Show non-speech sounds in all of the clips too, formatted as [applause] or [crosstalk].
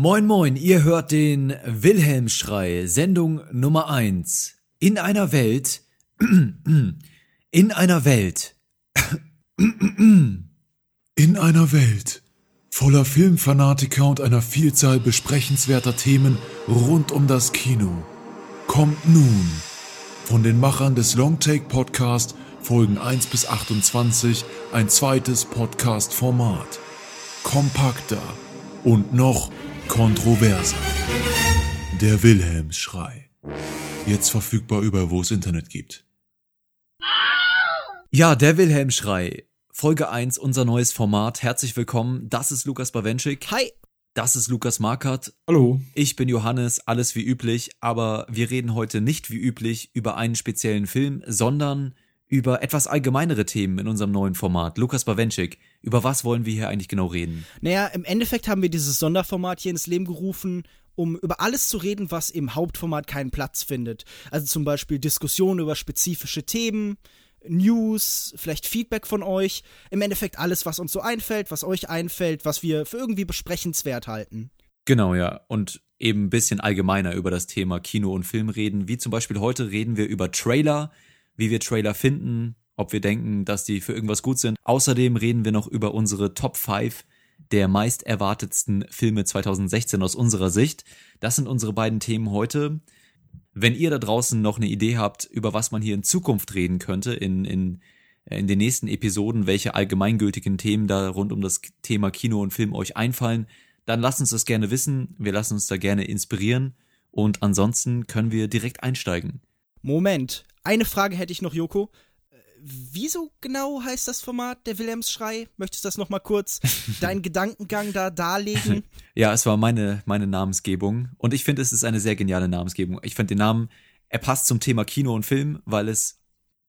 Moin moin, ihr hört den Wilhelmschrei, Sendung Nummer 1. In einer Welt, [clears throat] in einer Welt, [clears throat] In einer Welt voller Filmfanatiker und einer Vielzahl besprechenswerter Themen rund um das Kino kommt nun von den Machern des Longtake Podcast Folgen 1 bis 28 ein zweites Podcast-Format. Kompakter und noch kontroverser. Der Wilhelmsschrei. Jetzt verfügbar überall, wo es Internet gibt. Ja, der Wilhelmschrei. Folge 1, unser neues Format. Herzlich willkommen. Das ist Lukas Bawenschik. Hi. Das ist Lukas Markert. Hallo. Ich bin Johannes, alles wie üblich, aber wir reden heute nicht wie üblich über einen speziellen Film, sondern über etwas allgemeinere Themen in unserem neuen Format. Lukas Bawenschik, über was wollen wir hier eigentlich genau reden? Naja, im Endeffekt haben wir dieses Sonderformat hier ins Leben gerufen, um über alles zu reden, was im Hauptformat keinen Platz findet. Also zum Beispiel Diskussionen über spezifische Themen, News, vielleicht Feedback von euch. Im Endeffekt alles, was uns so einfällt, was euch einfällt, was wir für irgendwie besprechenswert halten. Genau, ja. Und eben ein bisschen allgemeiner über das Thema Kino und Film reden. Wie zum Beispiel heute reden wir über Trailer, wie wir Trailer finden, ob wir denken, dass die für irgendwas gut sind. Außerdem reden wir noch über unsere Top 5 der meist erwartetsten Filme 2016 aus unserer Sicht. Das sind unsere beiden Themen heute. Wenn ihr da draußen noch eine Idee habt, über was man hier in Zukunft reden könnte, in, in, in den nächsten Episoden, welche allgemeingültigen Themen da rund um das Thema Kino und Film euch einfallen, dann lasst uns das gerne wissen. Wir lassen uns da gerne inspirieren. Und ansonsten können wir direkt einsteigen. Moment, eine Frage hätte ich noch, Joko. Wieso genau heißt das Format der Wilhelmsschrei? Möchtest du das nochmal kurz [laughs] deinen Gedankengang da darlegen? [laughs] Ja, es war meine, meine Namensgebung. Und ich finde, es ist eine sehr geniale Namensgebung. Ich finde den Namen, er passt zum Thema Kino und Film, weil es,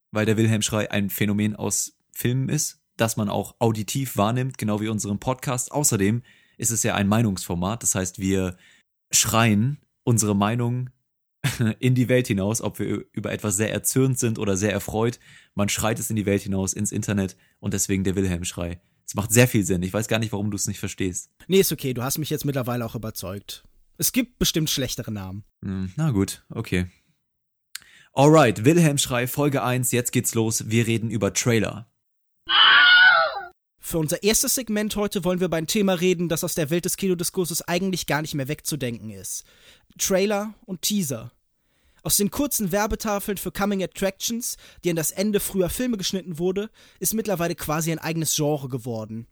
weil der Wilhelmschrei ein Phänomen aus Filmen ist, das man auch auditiv wahrnimmt, genau wie unseren Podcast. Außerdem ist es ja ein Meinungsformat. Das heißt, wir schreien unsere Meinung [laughs] in die Welt hinaus, ob wir über etwas sehr erzürnt sind oder sehr erfreut. Man schreit es in die Welt hinaus, ins Internet und deswegen der Wilhelmschrei. Es macht sehr viel Sinn. Ich weiß gar nicht, warum du es nicht verstehst. nee, ist okay, du hast mich jetzt mittlerweile auch überzeugt. Es gibt bestimmt schlechtere Namen. Hm, na gut, okay. Alright, Wilhelmschrei, Folge 1, jetzt geht's los. Wir reden über Trailer. Für unser erstes Segment heute wollen wir über ein Thema reden, das aus der Welt des Kinodiskurses eigentlich gar nicht mehr wegzudenken ist. Trailer und Teaser. Aus den kurzen Werbetafeln für Coming Attractions, die an das Ende früher Filme geschnitten wurde, ist mittlerweile quasi ein eigenes Genre geworden.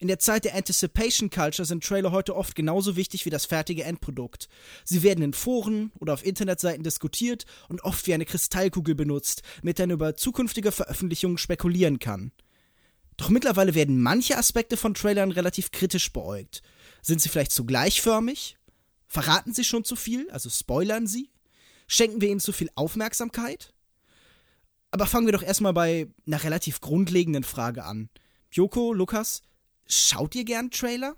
In der Zeit der Anticipation Culture sind Trailer heute oft genauso wichtig wie das fertige Endprodukt. Sie werden in Foren oder auf Internetseiten diskutiert und oft wie eine Kristallkugel benutzt, mit der man über zukünftige Veröffentlichungen spekulieren kann. Doch mittlerweile werden manche Aspekte von Trailern relativ kritisch beäugt. Sind sie vielleicht zu gleichförmig? Verraten sie schon zu viel, also spoilern sie? Schenken wir ihnen zu viel Aufmerksamkeit? Aber fangen wir doch erstmal bei einer relativ grundlegenden Frage an. Joko, Lukas, schaut ihr gern Trailer?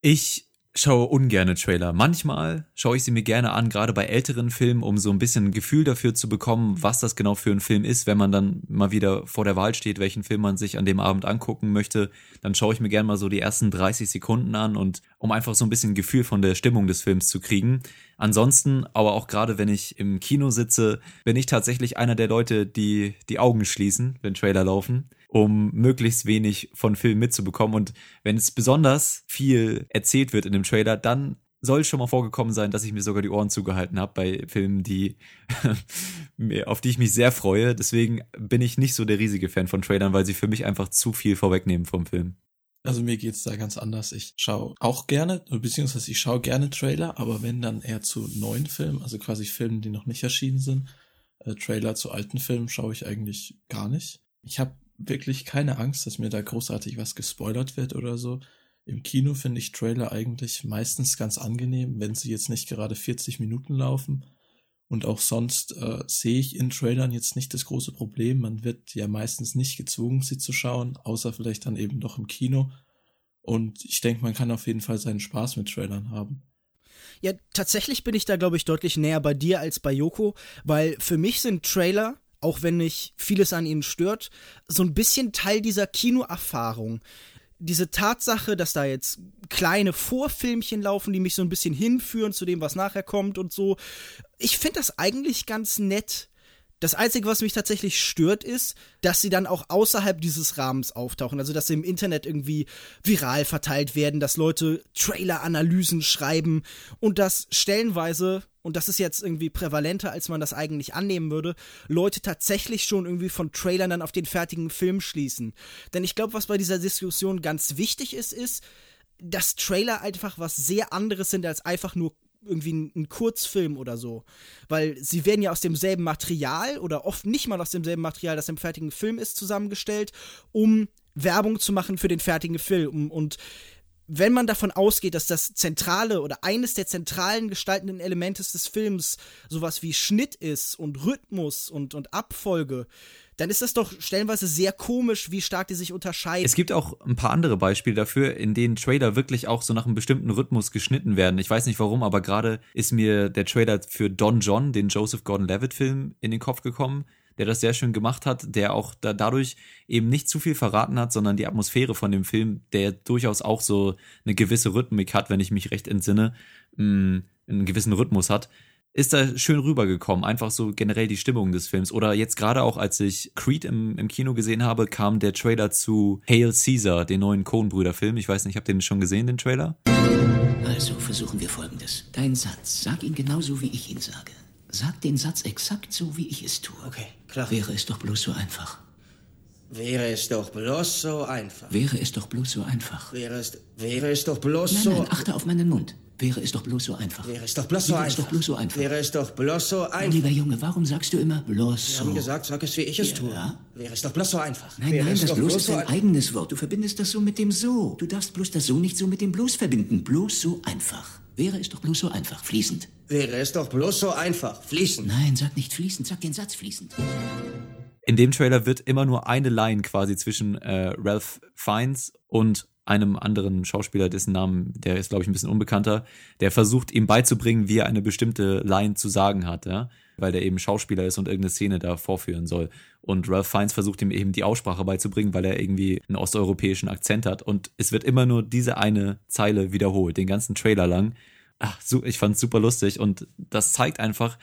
Ich schaue ungerne Trailer. Manchmal schaue ich sie mir gerne an, gerade bei älteren Filmen, um so ein bisschen ein Gefühl dafür zu bekommen, was das genau für ein Film ist. Wenn man dann mal wieder vor der Wahl steht, welchen Film man sich an dem Abend angucken möchte, dann schaue ich mir gerne mal so die ersten 30 Sekunden an und um einfach so ein bisschen Gefühl von der Stimmung des Films zu kriegen. Ansonsten, aber auch gerade wenn ich im Kino sitze, bin ich tatsächlich einer der Leute, die die Augen schließen, wenn Trailer laufen um möglichst wenig von Filmen mitzubekommen. Und wenn es besonders viel erzählt wird in dem Trailer, dann soll schon mal vorgekommen sein, dass ich mir sogar die Ohren zugehalten habe bei Filmen, die [laughs] auf die ich mich sehr freue. Deswegen bin ich nicht so der riesige Fan von Trailern, weil sie für mich einfach zu viel vorwegnehmen vom Film. Also mir geht's da ganz anders. Ich schaue auch gerne, beziehungsweise ich schaue gerne Trailer, aber wenn dann eher zu neuen Filmen, also quasi Filmen, die noch nicht erschienen sind. Äh, Trailer zu alten Filmen schaue ich eigentlich gar nicht. Ich habe wirklich keine Angst, dass mir da großartig was gespoilert wird oder so. Im Kino finde ich Trailer eigentlich meistens ganz angenehm, wenn sie jetzt nicht gerade 40 Minuten laufen. Und auch sonst äh, sehe ich in Trailern jetzt nicht das große Problem. Man wird ja meistens nicht gezwungen, sie zu schauen, außer vielleicht dann eben doch im Kino. Und ich denke, man kann auf jeden Fall seinen Spaß mit Trailern haben. Ja, tatsächlich bin ich da, glaube ich, deutlich näher bei dir als bei Joko, weil für mich sind Trailer, auch wenn mich vieles an ihnen stört, so ein bisschen Teil dieser Kinoerfahrung. diese Tatsache, dass da jetzt kleine Vorfilmchen laufen, die mich so ein bisschen hinführen zu dem, was nachher kommt und so. Ich finde das eigentlich ganz nett. Das Einzige, was mich tatsächlich stört, ist, dass sie dann auch außerhalb dieses Rahmens auftauchen. Also, dass sie im Internet irgendwie viral verteilt werden, dass Leute Trailer-Analysen schreiben und dass stellenweise, und das ist jetzt irgendwie prävalenter, als man das eigentlich annehmen würde, Leute tatsächlich schon irgendwie von Trailern dann auf den fertigen Film schließen. Denn ich glaube, was bei dieser Diskussion ganz wichtig ist, ist, dass Trailer einfach was sehr anderes sind als einfach nur irgendwie ein, Kurzfilm oder so. Weil sie werden ja aus demselben Material oder oft nicht mal aus demselben Material, das im fertigen Film ist, zusammengestellt, um Werbung zu machen für den fertigen Film. Und wenn man davon ausgeht, dass das zentrale oder eines der zentralen gestaltenden Elemente des Films sowas wie Schnitt ist und Rhythmus und, und Abfolge, dann ist das doch stellenweise sehr komisch, wie stark die sich unterscheiden. Es gibt auch ein paar andere Beispiele dafür, in denen Trailer wirklich auch so nach einem bestimmten Rhythmus geschnitten werden. Ich weiß nicht warum, aber gerade ist mir der Trailer für Don John, den Joseph Gordon-Levitt-Film, in den Kopf gekommen der das sehr schön gemacht hat, der auch da dadurch eben nicht zu viel verraten hat, sondern die Atmosphäre von dem Film, der durchaus auch so eine gewisse Rhythmik hat, wenn ich mich recht entsinne, mm, einen gewissen Rhythmus hat ist da schön rübergekommen. Einfach so generell die Stimmung des Films. Oder jetzt gerade auch, als ich Creed im, im Kino gesehen habe, kam der Trailer zu Hail Caesar, den neuen Coen-Brüder-Film. Ich weiß nicht, habt ihr den schon gesehen, den Trailer? Also versuchen wir folgendes. Dein Satz, sag ihn genauso, wie ich ihn sage. Sag den Satz exakt so, wie ich es tue. Okay, klar. Wäre es doch bloß so einfach. Wäre es doch bloß so einfach. Wäre es doch bloß so einfach. Wäre es, wäre es doch bloß nein, so... Nein, achte auf meinen Mund. Wäre es doch bloß so einfach. Wäre es doch bloß so Wäre einfach. es doch bloß so einfach. Wäre es doch bloß so einfach. Mein lieber Junge, warum sagst du immer bloß so? haben gesagt, sag es, wie ich es Ja. tue. Wäre es doch bloß so einfach. Nein, Wäre nein, es das doch bloß ist so ein eigenes Wort. Du verbindest das so mit dem so. Du darfst bloß das so nicht so mit dem bloß verbinden. Bloß so einfach. Wäre es doch bloß so einfach. Fließend. Wäre es doch bloß so einfach. Fließend. Nein, sag nicht fließend, sag den Satz fließend. In dem Trailer wird immer nur eine Line quasi zwischen äh, Ralph Fiennes und einem anderen Schauspieler, dessen Namen, der ist, glaube ich, ein bisschen unbekannter, der versucht ihm beizubringen, wie er eine bestimmte Line zu sagen hat, ja, weil der eben Schauspieler ist und irgendeine Szene da vorführen soll. Und Ralph Fiennes versucht ihm eben die Aussprache beizubringen, weil er irgendwie einen osteuropäischen Akzent hat. Und es wird immer nur diese eine Zeile wiederholt, den ganzen Trailer lang. Ach, so, ich fand's super lustig und das zeigt einfach,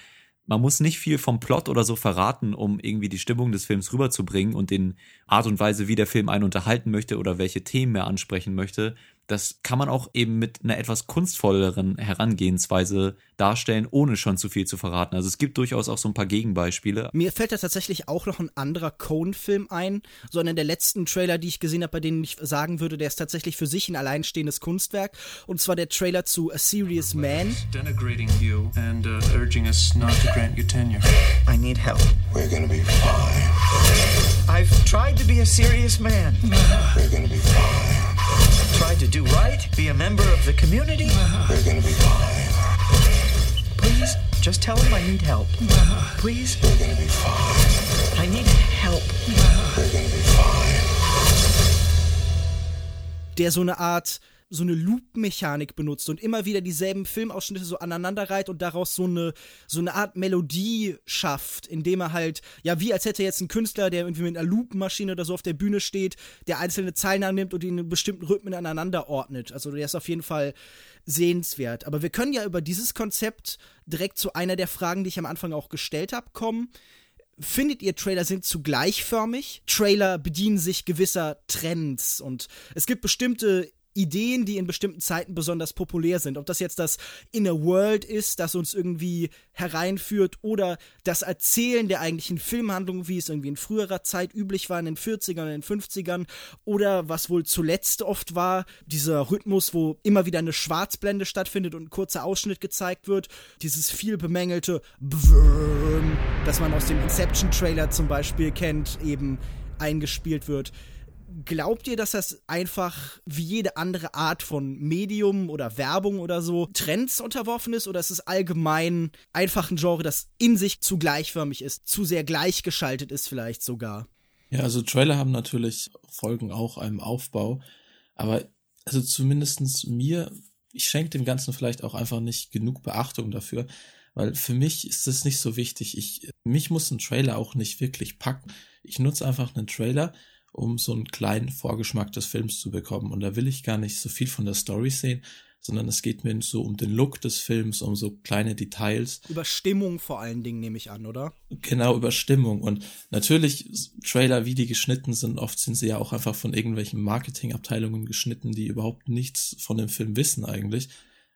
man muss nicht viel vom Plot oder so verraten, um irgendwie die Stimmung des Films rüberzubringen und den Art und Weise, wie der Film einen unterhalten möchte oder welche Themen er ansprechen möchte. Das kann man auch eben mit einer etwas kunstvolleren Herangehensweise darstellen, ohne schon zu viel zu verraten. Also es gibt durchaus auch so ein paar Gegenbeispiele. Mir fällt da tatsächlich auch noch ein anderer Coen-Film ein, so einer der letzten Trailer, die ich gesehen habe, bei denen ich sagen würde, der ist tatsächlich für sich ein alleinstehendes Kunstwerk. Und zwar der Trailer zu A Serious Man. denigrating you and uh, urging us not to grant you tenure. I need help. We're gonna be fine. I've tried to be a serious man. We're gonna be fine. Tried to do right, be a member of the community. We're gonna be fine. Please, just tell him I need help. Please, We're gonna be fine. I need help. We're gonna be fine. der so eine Art so eine Loop-Mechanik benutzt und immer wieder dieselben Filmausschnitte so aneinander reiht und daraus so eine so eine Art Melodie schafft, indem er halt ja wie als hätte jetzt ein Künstler, der irgendwie mit einer Loop-Maschine oder so auf der Bühne steht, der einzelne Zeilen annimmt und in bestimmten Rhythmen aneinander ordnet. Also der ist auf jeden Fall sehenswert. Aber wir können ja über dieses Konzept direkt zu einer der Fragen, die ich am Anfang auch gestellt habe, kommen. Findet ihr, Trailer sind zu gleichförmig? Trailer bedienen sich gewisser Trends und es gibt bestimmte Ideen, die in bestimmten Zeiten besonders populär sind. Ob das jetzt das Inner World ist, das uns irgendwie hereinführt, oder das Erzählen der eigentlichen Filmhandlung, wie es irgendwie in früherer Zeit üblich war, in den 40ern und den 50ern, oder was wohl zuletzt oft war, dieser Rhythmus, wo immer wieder eine Schwarzblende stattfindet und ein kurzer Ausschnitt gezeigt wird, dieses viel bemängelte Bwrrm, das man aus dem Inception-Trailer zum Beispiel kennt, eben eingespielt wird. Glaubt ihr, dass das einfach wie jede andere Art von Medium oder Werbung oder so Trends unterworfen ist oder ist es allgemein einfach ein Genre, das in sich zu gleichförmig ist, zu sehr gleichgeschaltet ist vielleicht sogar? Ja, also Trailer haben natürlich Folgen auch einem Aufbau, aber also zumindestens mir, ich schenke dem Ganzen vielleicht auch einfach nicht genug Beachtung dafür, weil für mich ist das nicht so wichtig. Ich, mich muss ein Trailer auch nicht wirklich packen. Ich nutze einfach einen Trailer um so einen kleinen Vorgeschmack des Films zu bekommen. Und da will ich gar nicht so viel von der Story sehen, sondern es geht mir so um den Look des Films, um so kleine Details. Über Stimmung vor allen Dingen nehme ich an, oder? Genau, über Stimmung. Und natürlich, Trailer, wie die geschnitten sind, oft sind sie ja auch einfach von irgendwelchen Marketingabteilungen geschnitten, die überhaupt nichts von dem Film wissen eigentlich.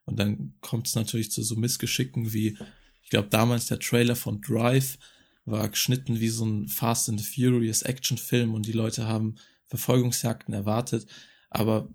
Und dann kommt es natürlich zu so Missgeschicken wie, ich glaube, damals der Trailer von Drive war geschnitten wie so ein Fast and the Furious Actionfilm und die Leute haben Verfolgungsjagden erwartet. Aber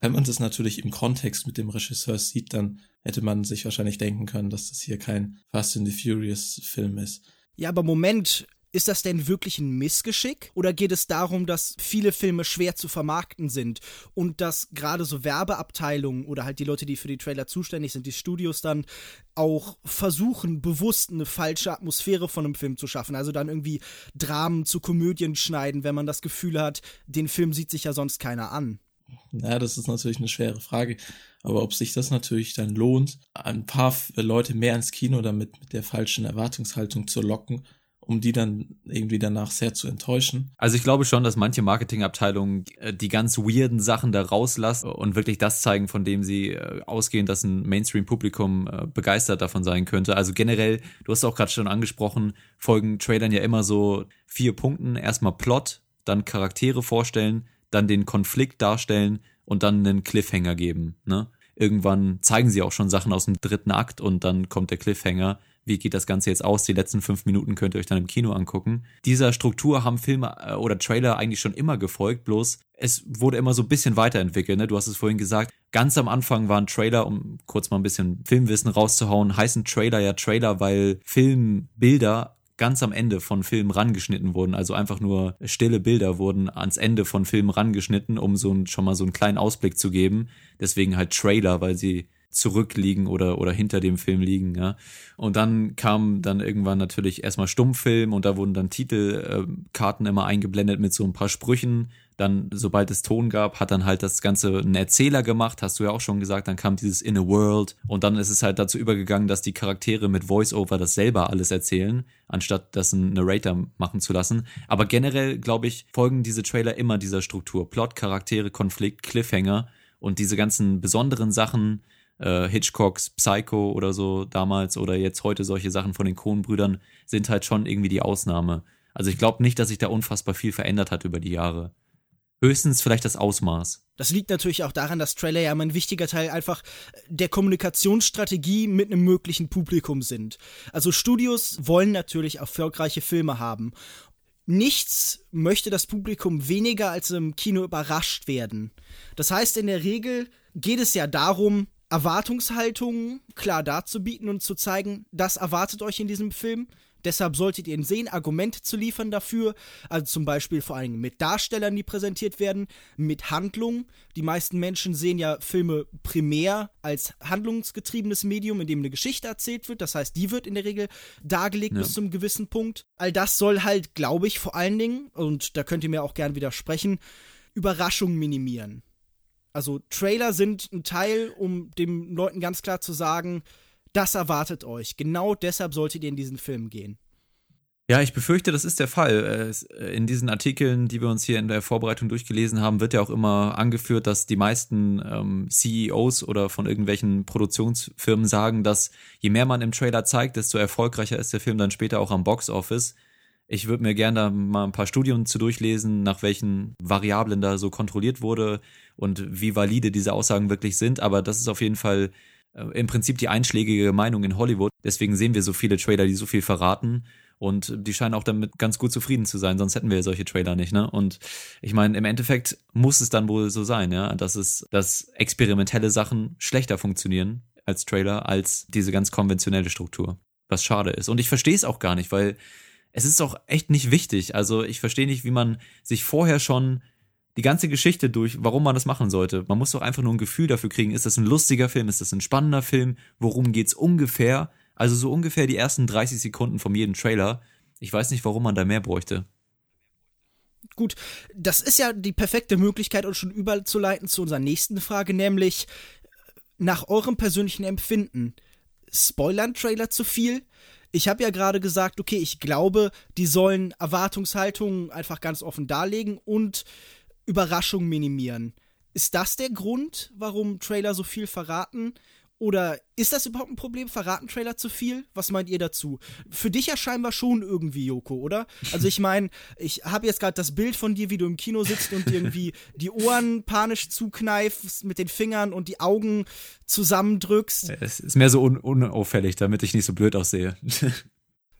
wenn man das natürlich im Kontext mit dem Regisseur sieht, dann hätte man sich wahrscheinlich denken können, dass das hier kein Fast and the Furious Film ist. Ja, aber Moment, ist das denn wirklich ein Missgeschick? Oder geht es darum, dass viele Filme schwer zu vermarkten sind und dass gerade so Werbeabteilungen oder halt die Leute, die für die Trailer zuständig sind, die Studios dann auch versuchen, bewusst eine falsche Atmosphäre von einem Film zu schaffen? Also dann irgendwie Dramen zu Komödien schneiden, wenn man das Gefühl hat, den Film sieht sich ja sonst keiner an. Ja, das ist natürlich eine schwere Frage. Aber ob sich das natürlich dann lohnt, ein paar Leute mehr ins Kino damit mit der falschen Erwartungshaltung zu locken, um die dann irgendwie danach sehr zu enttäuschen. Also ich glaube schon, dass manche Marketingabteilungen äh, die ganz weirden Sachen da rauslassen und wirklich das zeigen, von dem sie äh, ausgehen, dass ein Mainstream-Publikum äh, begeistert davon sein könnte. Also generell, du hast auch gerade schon angesprochen, folgen Trailern ja immer so vier Punkten. Erstmal Plot, dann Charaktere vorstellen, dann den Konflikt darstellen und dann einen Cliffhanger geben. Ne? Irgendwann zeigen sie auch schon Sachen aus dem dritten Akt und dann kommt der Cliffhanger wie geht das Ganze jetzt aus? Die letzten fünf Minuten könnt ihr euch dann im Kino angucken. Dieser Struktur haben Filme äh, oder Trailer eigentlich schon immer gefolgt, bloß es wurde immer so ein bisschen weiterentwickelt. Ne? Du hast es vorhin gesagt, ganz am Anfang waren Trailer, um kurz mal ein bisschen Filmwissen rauszuhauen, heißen Trailer ja Trailer, weil Filmbilder ganz am Ende von Filmen rangeschnitten wurden, also einfach nur stille Bilder wurden ans Ende von Filmen rangeschnitten, um so ein, schon mal so einen kleinen Ausblick zu geben. Deswegen halt Trailer, weil sie zurückliegen oder, oder hinter dem Film liegen, ja. Und dann kam dann irgendwann natürlich erstmal Stummfilm und da wurden dann Titelkarten immer eingeblendet mit so ein paar Sprüchen. Dann, sobald es Ton gab, hat dann halt das Ganze ein Erzähler gemacht, hast du ja auch schon gesagt, dann kam dieses In a World und dann ist es halt dazu übergegangen, dass die Charaktere mit Voice-Over das selber alles erzählen, anstatt das ein Narrator machen zu lassen. Aber generell, glaube ich, folgen diese Trailer immer dieser Struktur. Plot, Charaktere, Konflikt, Cliffhanger und diese ganzen besonderen Sachen, äh, Hitchcocks Psycho oder so damals oder jetzt heute solche Sachen von den Coen-Brüdern sind halt schon irgendwie die Ausnahme. Also ich glaube nicht, dass sich da unfassbar viel verändert hat über die Jahre. Höchstens vielleicht das Ausmaß. Das liegt natürlich auch daran, dass Trailer ja ein wichtiger Teil einfach der Kommunikationsstrategie mit einem möglichen Publikum sind. Also Studios wollen natürlich erfolgreiche Filme haben. Nichts möchte das Publikum weniger als im Kino überrascht werden. Das heißt, in der Regel geht es ja darum, Erwartungshaltungen klar darzubieten und zu zeigen, das erwartet euch in diesem Film. Deshalb solltet ihr ihn sehen, Argumente zu liefern dafür, also zum Beispiel vor allem mit Darstellern, die präsentiert werden, mit Handlung. Die meisten Menschen sehen ja Filme primär als handlungsgetriebenes Medium, in dem eine Geschichte erzählt wird. Das heißt, die wird in der Regel dargelegt ja. bis zum gewissen Punkt. All das soll halt, glaube ich, vor allen Dingen, und da könnt ihr mir auch gern widersprechen, Überraschungen minimieren. Also Trailer sind ein Teil, um den Leuten ganz klar zu sagen, das erwartet euch. Genau deshalb solltet ihr in diesen Film gehen. Ja, ich befürchte, das ist der Fall. Äh, in diesen Artikeln, die wir uns hier in der Vorbereitung durchgelesen haben, wird ja auch immer angeführt, dass die meisten ähm, CEOs oder von irgendwelchen Produktionsfirmen sagen, dass je mehr man im Trailer zeigt, desto erfolgreicher ist der Film dann später auch am Box Office. Ich würde mir gerne mal ein paar Studien zu durchlesen, nach welchen Variablen da so kontrolliert wurde und wie valide diese Aussagen wirklich sind. Aber das ist auf jeden Fall äh, im Prinzip die einschlägige Meinung in Hollywood. Deswegen sehen wir so viele Trailer, die so viel verraten. Und die scheinen auch damit ganz gut zufrieden zu sein, sonst hätten wir solche Trailer nicht, ne? Und ich meine, im Endeffekt muss es dann wohl so sein, ja, dass es, dass experimentelle Sachen schlechter funktionieren als Trailer, als diese ganz konventionelle Struktur. Was schade ist. Und ich verstehe es auch gar nicht, weil es ist doch echt nicht wichtig. Also ich verstehe nicht, wie man sich vorher schon die ganze Geschichte durch, warum man das machen sollte. Man muss doch einfach nur ein Gefühl dafür kriegen, ist das ein lustiger Film, ist das ein spannender Film, worum geht's ungefähr? Also so ungefähr die ersten 30 Sekunden von jedem Trailer. Ich weiß nicht, warum man da mehr bräuchte. Gut, das ist ja die perfekte Möglichkeit, uns schon überzuleiten zu unserer nächsten Frage, nämlich nach eurem persönlichen Empfinden spoilern Trailer zu viel? Ich habe ja gerade gesagt, okay, ich glaube, die sollen Erwartungshaltungen einfach ganz offen darlegen und Überraschungen minimieren. Ist das der Grund, warum Trailer so viel verraten? Oder ist das überhaupt ein Problem? Verraten Trailer zu viel? Was meint ihr dazu? Für dich ja scheinbar schon irgendwie, Joko, oder? Also ich meine, ich habe jetzt gerade das Bild von dir, wie du im Kino sitzt und irgendwie [laughs] die Ohren panisch zukneifst mit den Fingern und die Augen zusammendrückst. Es ist mehr so un unauffällig, damit ich nicht so blöd aussehe. [laughs]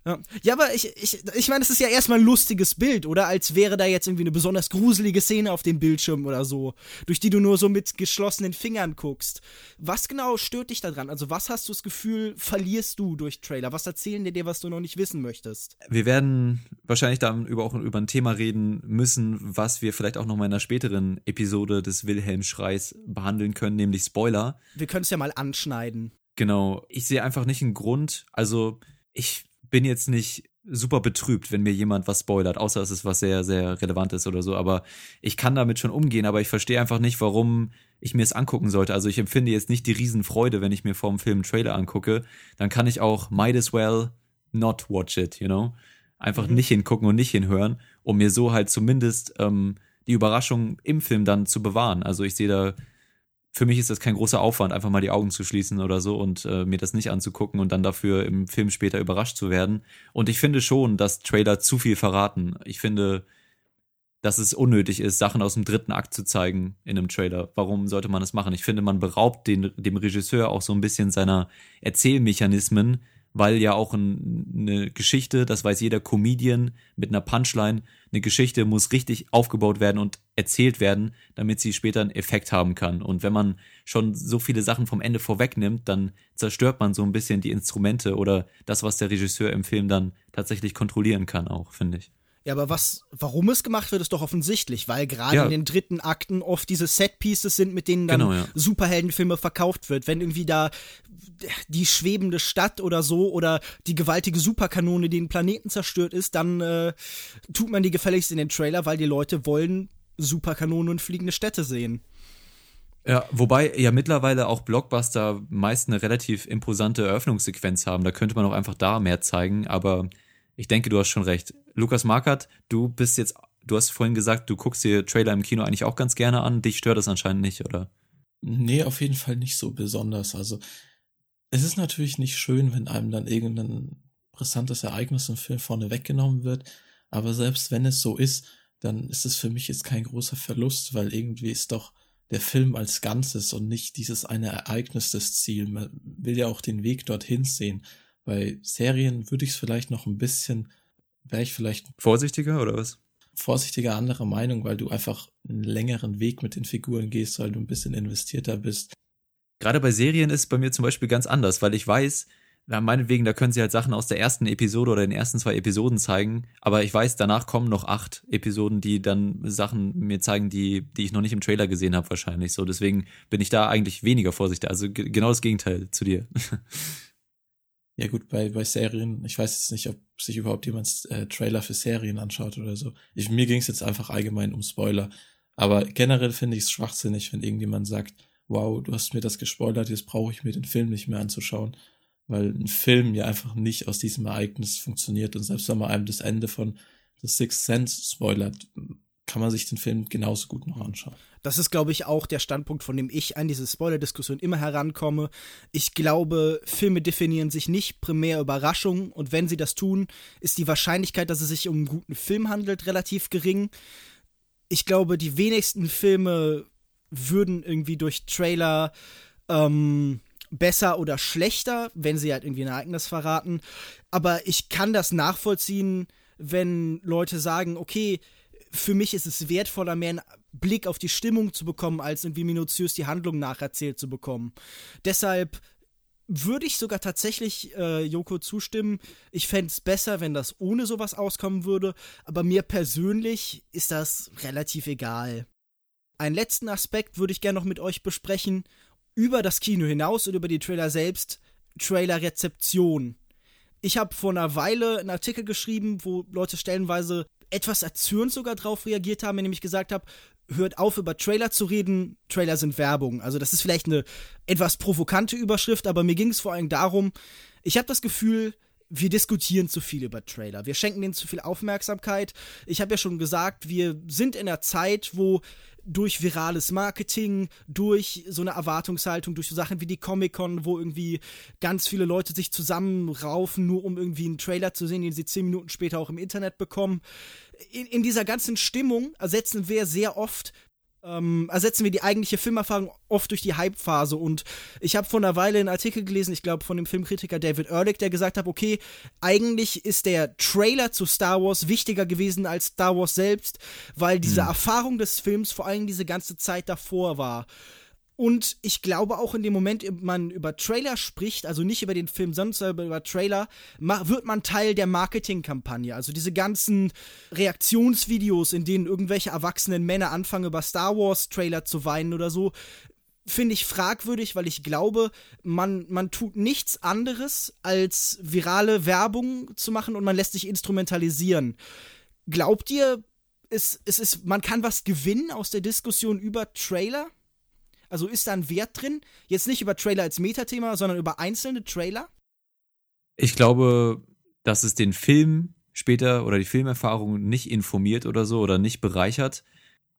Ja. ja, aber ich, ich, ich meine, es ist ja erstmal ein lustiges Bild, oder? Als wäre da jetzt irgendwie eine besonders gruselige Szene auf dem Bildschirm oder so, durch die du nur so mit geschlossenen Fingern guckst. Was genau stört dich daran? Also, was hast du das Gefühl, verlierst du durch Trailer? Was erzählen dir dir, was du noch nicht wissen möchtest? Wir werden wahrscheinlich dann über, auch über ein Thema reden müssen, was wir vielleicht auch noch mal in einer späteren Episode des Wilhelm-Schreis behandeln können, nämlich Spoiler. Wir können es ja mal anschneiden. Genau. Ich sehe einfach nicht einen Grund. Also, ich bin jetzt nicht super betrübt, wenn mir jemand was spoilert, außer es ist was sehr, sehr Relevantes oder so. Aber ich kann damit schon umgehen, aber ich verstehe einfach nicht, warum ich mir es angucken sollte. Also ich empfinde jetzt nicht die Riesenfreude, wenn ich mir vor dem Film einen Trailer angucke. Dann kann ich auch might as well not watch it, you know? Einfach mhm. nicht hingucken und nicht hinhören, um mir so halt zumindest ähm, die Überraschung im Film dann zu bewahren. Also ich sehe da für mich ist das kein großer Aufwand, einfach mal die Augen zu schließen oder so und äh, mir das nicht anzugucken und dann dafür im Film später überrascht zu werden. Und ich finde schon, dass Trailer zu viel verraten. Ich finde, dass es unnötig ist, Sachen aus dem dritten Akt zu zeigen in einem Trailer. Warum sollte man das machen? Ich finde, man beraubt den, dem Regisseur auch so ein bisschen seiner Erzählmechanismen, weil ja auch ein, eine Geschichte, das weiß jeder Comedian mit einer Punchline, eine Geschichte muss richtig aufgebaut werden und erzählt werden, damit sie später einen Effekt haben kann. Und wenn man schon so viele Sachen vom Ende vorwegnimmt, dann zerstört man so ein bisschen die Instrumente oder das, was der Regisseur im Film dann tatsächlich kontrollieren kann, auch, finde ich. Ja, aber was, warum es gemacht wird, ist doch offensichtlich, weil gerade ja. in den dritten Akten oft diese Set-Pieces sind, mit denen dann genau, ja. Superheldenfilme verkauft wird. Wenn irgendwie da die schwebende Stadt oder so oder die gewaltige Superkanone, die den Planeten zerstört ist, dann äh, tut man die gefälligst in den Trailer, weil die Leute wollen Superkanonen und fliegende Städte sehen. Ja, wobei ja mittlerweile auch Blockbuster meist eine relativ imposante Eröffnungssequenz haben. Da könnte man auch einfach da mehr zeigen, aber ich denke, du hast schon recht. Lukas Markert, du bist jetzt, du hast vorhin gesagt, du guckst dir Trailer im Kino eigentlich auch ganz gerne an. Dich stört das anscheinend nicht, oder? Nee, auf jeden Fall nicht so besonders. Also, es ist natürlich nicht schön, wenn einem dann irgendein brisantes Ereignis im Film vorne weggenommen wird. Aber selbst wenn es so ist, dann ist es für mich jetzt kein großer Verlust, weil irgendwie ist doch der Film als Ganzes und nicht dieses eine Ereignis das Ziel. Man will ja auch den Weg dorthin sehen. Bei Serien würde ich es vielleicht noch ein bisschen, wäre ich vielleicht vorsichtiger oder was? Vorsichtiger anderer Meinung, weil du einfach einen längeren Weg mit den Figuren gehst, weil du ein bisschen investierter bist. Gerade bei Serien ist es bei mir zum Beispiel ganz anders, weil ich weiß, na, meinetwegen, da können sie halt Sachen aus der ersten Episode oder den ersten zwei Episoden zeigen, aber ich weiß, danach kommen noch acht Episoden, die dann Sachen mir zeigen, die, die ich noch nicht im Trailer gesehen habe, wahrscheinlich. So, deswegen bin ich da eigentlich weniger vorsichtig. Also genau das Gegenteil zu dir. [laughs] Ja gut, bei, bei Serien, ich weiß jetzt nicht, ob sich überhaupt jemand äh, Trailer für Serien anschaut oder so. Ich, mir ging es jetzt einfach allgemein um Spoiler. Aber generell finde ich es schwachsinnig, wenn irgendjemand sagt, wow, du hast mir das gespoilert, jetzt brauche ich mir den Film nicht mehr anzuschauen. Weil ein Film ja einfach nicht aus diesem Ereignis funktioniert. Und selbst wenn man einem das Ende von The Sixth Sense spoilert, kann man sich den Film genauso gut noch anschauen. Das ist, glaube ich, auch der Standpunkt, von dem ich an diese Spoiler-Diskussion immer herankomme. Ich glaube, Filme definieren sich nicht primär Überraschung und wenn sie das tun, ist die Wahrscheinlichkeit, dass es sich um einen guten Film handelt, relativ gering. Ich glaube, die wenigsten Filme würden irgendwie durch Trailer ähm, besser oder schlechter, wenn sie halt irgendwie ein Ereignis verraten. Aber ich kann das nachvollziehen, wenn Leute sagen, okay, für mich ist es wertvoller, mehr Blick auf die Stimmung zu bekommen, als irgendwie minutiös die Handlung nacherzählt zu bekommen. Deshalb würde ich sogar tatsächlich äh, Joko zustimmen. Ich fände es besser, wenn das ohne sowas auskommen würde, aber mir persönlich ist das relativ egal. Einen letzten Aspekt würde ich gerne noch mit euch besprechen. Über das Kino hinaus und über die Trailer selbst. Trailer-Rezeption. Ich habe vor einer Weile einen Artikel geschrieben, wo Leute stellenweise etwas erzürnt sogar drauf reagiert haben, indem ich gesagt habe, hört auf, über Trailer zu reden, Trailer sind Werbung. Also das ist vielleicht eine etwas provokante Überschrift, aber mir ging es vor allem darum, ich habe das Gefühl, wir diskutieren zu viel über Trailer. Wir schenken denen zu viel Aufmerksamkeit. Ich habe ja schon gesagt, wir sind in einer Zeit, wo durch virales Marketing, durch so eine Erwartungshaltung, durch so Sachen wie die Comic-Con, wo irgendwie ganz viele Leute sich zusammenraufen, nur um irgendwie einen Trailer zu sehen, den sie zehn Minuten später auch im Internet bekommen. In, in dieser ganzen Stimmung ersetzen wir sehr oft ähm, ersetzen wir die eigentliche Filmerfahrung oft durch die Hype-Phase. Und ich habe vor einer Weile einen Artikel gelesen, ich glaube von dem Filmkritiker David Ehrlich, der gesagt hat, okay, eigentlich ist der Trailer zu Star Wars wichtiger gewesen als Star Wars selbst, weil diese hm. Erfahrung des Films vor allem diese ganze Zeit davor war. Und ich glaube auch in dem Moment, man über Trailer spricht, also nicht über den Film, sondern über Trailer, wird man Teil der Marketingkampagne. Also diese ganzen Reaktionsvideos, in denen irgendwelche erwachsenen Männer anfangen, über Star Wars Trailer zu weinen oder so, finde ich fragwürdig, weil ich glaube, man, man tut nichts anderes, als virale Werbung zu machen und man lässt sich instrumentalisieren. Glaubt ihr, es, es ist, man kann was gewinnen aus der Diskussion über Trailer? Also ist da ein Wert drin? Jetzt nicht über Trailer als Metathema, sondern über einzelne Trailer? Ich glaube, dass es den Film später oder die Filmerfahrung nicht informiert oder so oder nicht bereichert.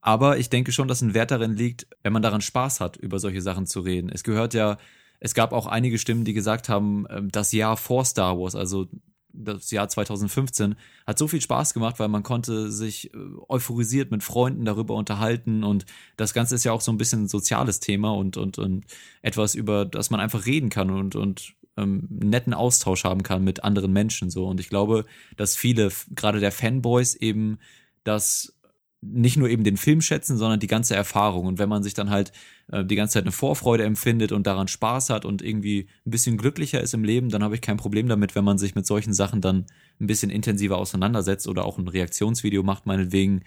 Aber ich denke schon, dass ein Wert darin liegt, wenn man daran Spaß hat, über solche Sachen zu reden. Es gehört ja, es gab auch einige Stimmen, die gesagt haben, ähm, das Jahr vor Star Wars, also das Jahr 2015 hat so viel Spaß gemacht, weil man konnte sich äh, euphorisiert mit Freunden darüber unterhalten und das Ganze ist ja auch so ein bisschen ein soziales Thema und, und, und etwas, über das man einfach reden kann und, und ähm, netten Austausch haben kann mit anderen Menschen so. Und ich glaube, dass viele, gerade der Fanboys eben das nicht nur eben den Film schätzen, sondern die ganze Erfahrung. Und wenn man sich dann halt äh, die ganze Zeit eine Vorfreude empfindet und daran Spaß hat und irgendwie ein bisschen glücklicher ist im Leben, dann habe ich kein Problem damit, wenn man sich mit solchen Sachen dann ein bisschen intensiver auseinandersetzt oder auch ein Reaktionsvideo macht, meinetwegen.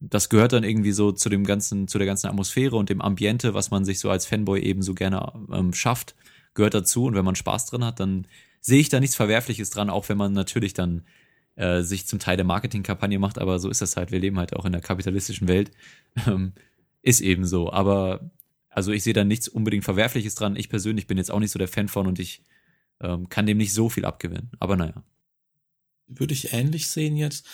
Das gehört dann irgendwie so zu dem ganzen, zu der ganzen Atmosphäre und dem Ambiente, was man sich so als Fanboy eben so gerne ähm, schafft, gehört dazu. Und wenn man Spaß drin hat, dann sehe ich da nichts Verwerfliches dran, auch wenn man natürlich dann äh, sich zum Teil der Marketingkampagne macht, aber so ist das halt. Wir leben halt auch in der kapitalistischen Welt. [laughs] Ähm, ist eben so. Aber also ich sehe da nichts unbedingt Verwerfliches dran. Ich persönlich bin jetzt auch nicht so der Fan von und ich ähm, kann dem nicht so viel abgewinnen. Aber naja. Würde ich ähnlich sehen jetzt.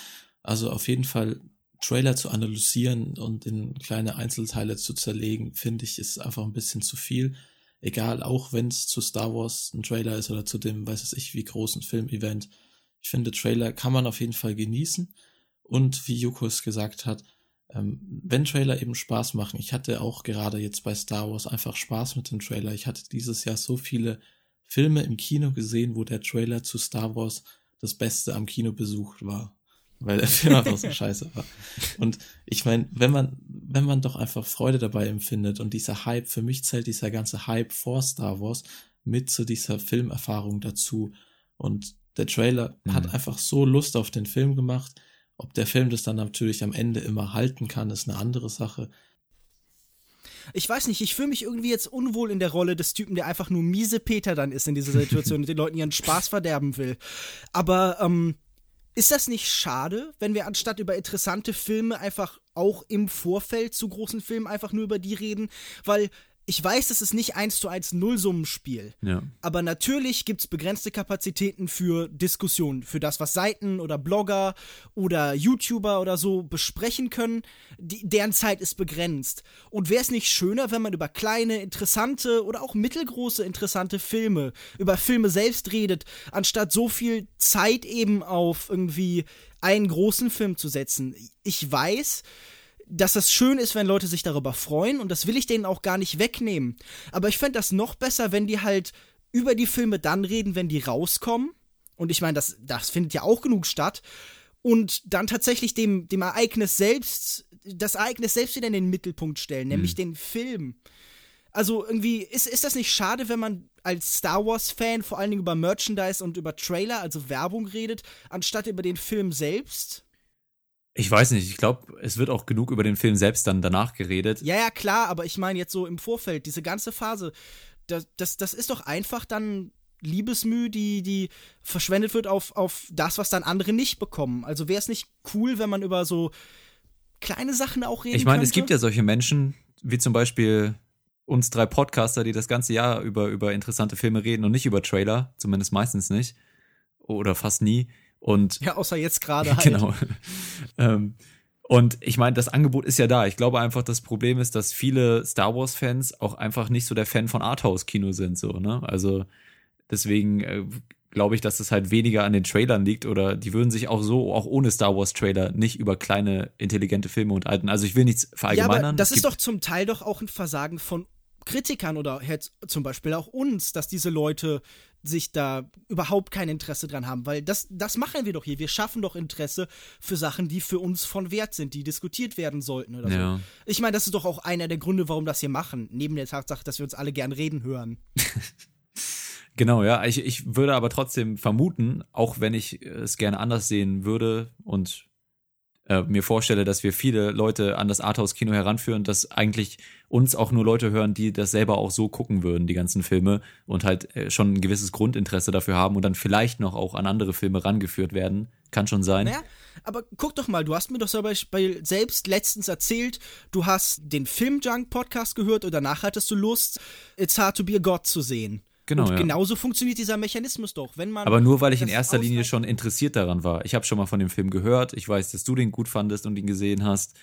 Also auf jeden Fall Trailer zu analysieren und in kleine Einzelteile zu zerlegen, finde ich, ist einfach ein bisschen zu viel. Egal, auch wenn es zu Star Wars ein Trailer ist oder zu dem, weiß ich, wie großen Filmevent. Ich finde, Trailer kann man auf jeden Fall genießen. Und wie Jukos gesagt hat, ähm, wenn Trailer eben Spaß machen. Ich hatte auch gerade jetzt bei Star Wars einfach Spaß mit dem Trailer. Ich hatte dieses Jahr so viele Filme im Kino gesehen, wo der Trailer zu Star Wars das Beste am Kino besucht war. Weil der Film einfach so [laughs] scheiße war. Und ich meine, wenn man, wenn man doch einfach Freude dabei empfindet und dieser Hype, für mich zählt dieser ganze Hype vor Star Wars mit zu dieser Filmerfahrung dazu. Und der Trailer mhm. hat einfach so Lust auf den Film gemacht. Ob der Film das dann natürlich am Ende immer halten kann, ist eine andere Sache. Ich weiß nicht, ich fühle mich irgendwie jetzt unwohl in der Rolle des Typen, der einfach nur miese Peter dann ist in dieser Situation und den Leuten ihren Spaß verderben will. Aber ähm, ist das nicht schade, wenn wir anstatt über interessante Filme einfach auch im Vorfeld zu großen Filmen einfach nur über die reden? Weil ich weiß, das ist nicht eins zu eins Nullsummenspiel. Ja. Aber natürlich gibt es begrenzte Kapazitäten für Diskussionen, für das, was Seiten oder Blogger oder YouTuber oder so besprechen können. Die, deren Zeit ist begrenzt. Und wäre es nicht schöner, wenn man über kleine, interessante oder auch mittelgroße interessante Filme, über Filme selbst redet, anstatt so viel Zeit eben auf irgendwie einen großen Film zu setzen? Ich weiß, dass das schön ist, wenn Leute sich darüber freuen und das will ich denen auch gar nicht wegnehmen. Aber ich fände das noch besser, wenn die halt über die Filme dann reden, wenn die rauskommen. Und ich meine, das, das findet ja auch genug statt. Und dann tatsächlich dem, dem Ereignis selbst, das Ereignis selbst wieder in den Mittelpunkt stellen, nämlich mhm. den Film. Also irgendwie, ist, ist das nicht schade, wenn man als Star Wars-Fan vor allen Dingen über Merchandise und über Trailer, also Werbung redet, anstatt über den Film selbst? Ich weiß nicht, ich glaube, es wird auch genug über den Film selbst dann danach geredet. Ja, ja, klar, aber ich meine jetzt so im Vorfeld, diese ganze Phase, das, das, das ist doch einfach dann Liebesmüh, die, die verschwendet wird auf, auf das, was dann andere nicht bekommen. Also wäre es nicht cool, wenn man über so kleine Sachen auch reden Ich meine, es gibt ja solche Menschen, wie zum Beispiel uns drei Podcaster, die das ganze Jahr über, über interessante Filme reden und nicht über Trailer, zumindest meistens nicht. Oder fast nie. Und Ja, außer jetzt [laughs] gerade halt. genau. ähm, und ich meine, das Angebot ist ja da. Ich glaube einfach, das Problem ist, dass viele Star Wars-Fans auch einfach nicht so der Fan von Arthouse-Kino sind, so, ne? Also deswegen äh, glaube ich, dass es halt weniger an den Trailern liegt oder die würden sich auch so, auch ohne Star Wars-Trailer, nicht über kleine, intelligente Filme unterhalten. Also ich will nichts Ja, verallgemeinern. aber das ist doch zum Teil doch auch ein Versagen von Kritikern oder halt zum Beispiel auch uns, dass diese Leute sich da überhaupt kein Interesse dran haben, weil das, das machen wir doch hier. Wir schaffen doch Interesse für Sachen, die für uns von Wert sind, die diskutiert werden sollten oder Ja. so. Ich meine, das ist doch auch einer der Gründe, warum wir das hier machen, neben der Tatsache, dass wir uns alle gern reden hören. [laughs] Genau, ja. Ich, ich würde aber trotzdem vermuten, auch wenn ich es gerne anders sehen würde und äh, mir vorstelle, dass wir viele Leute an das Arthouse-Kino heranführen, dass eigentlich uns auch nur Leute hören, die das selber auch so gucken würden, die ganzen Filme, und halt äh, schon ein gewisses Grundinteresse dafür haben und dann vielleicht noch auch an andere Filme rangeführt werden. Kann schon sein. Naja, aber guck doch mal, du hast mir doch Beispiel selbst letztens erzählt, du hast den Film-Junk-Podcast gehört und danach hattest du Lust, It's Hard to Be a God zu sehen. Genau, Und ja. genauso funktioniert dieser Mechanismus doch. Wenn man Aber nur weil ich in erster Linie schon interessiert daran war. Ich habe schon mal von dem Film gehört. Ich weiß, dass du den gut fandest und ihn gesehen hast.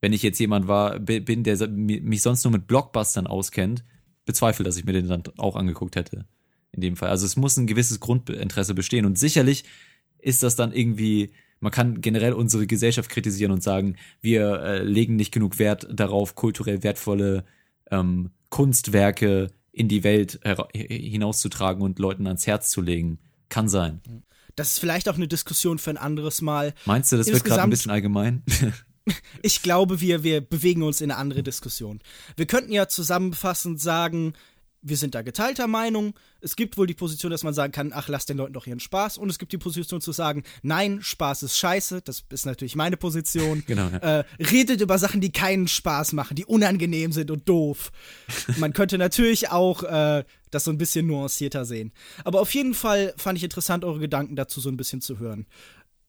Wenn ich jetzt jemand war, bi- bin, der mich sonst nur mit Blockbustern auskennt, bezweifle, dass ich mir den dann auch angeguckt hätte. In dem Fall. Also es muss ein gewisses Grundinteresse bestehen. Und sicherlich ist das dann irgendwie, man kann generell unsere Gesellschaft kritisieren und sagen, wir äh, legen nicht genug Wert darauf, kulturell wertvolle ähm, Kunstwerke in die Welt hinauszutragen und Leuten ans Herz zu legen. Kann sein. Das ist vielleicht auch eine Diskussion für ein anderes Mal. Meinst du, das wird gerade ein Insgesamt- bisschen allgemein? [laughs] [laughs] Ich glaube, wir, wir bewegen uns in eine andere Diskussion. Wir könnten ja zusammenfassend sagen, wir sind da geteilter Meinung. Es gibt wohl die Position, dass man sagen kann, ach, lass den Leuten doch ihren Spaß. Und es gibt die Position zu sagen, nein, Spaß ist scheiße. Das ist natürlich meine Position. [laughs] Genau, ja. Äh, redet über Sachen, die keinen Spaß machen, die unangenehm sind und doof. Man könnte natürlich auch äh, das so ein bisschen nuancierter sehen. Aber auf jeden Fall fand ich interessant, eure Gedanken dazu so ein bisschen zu hören.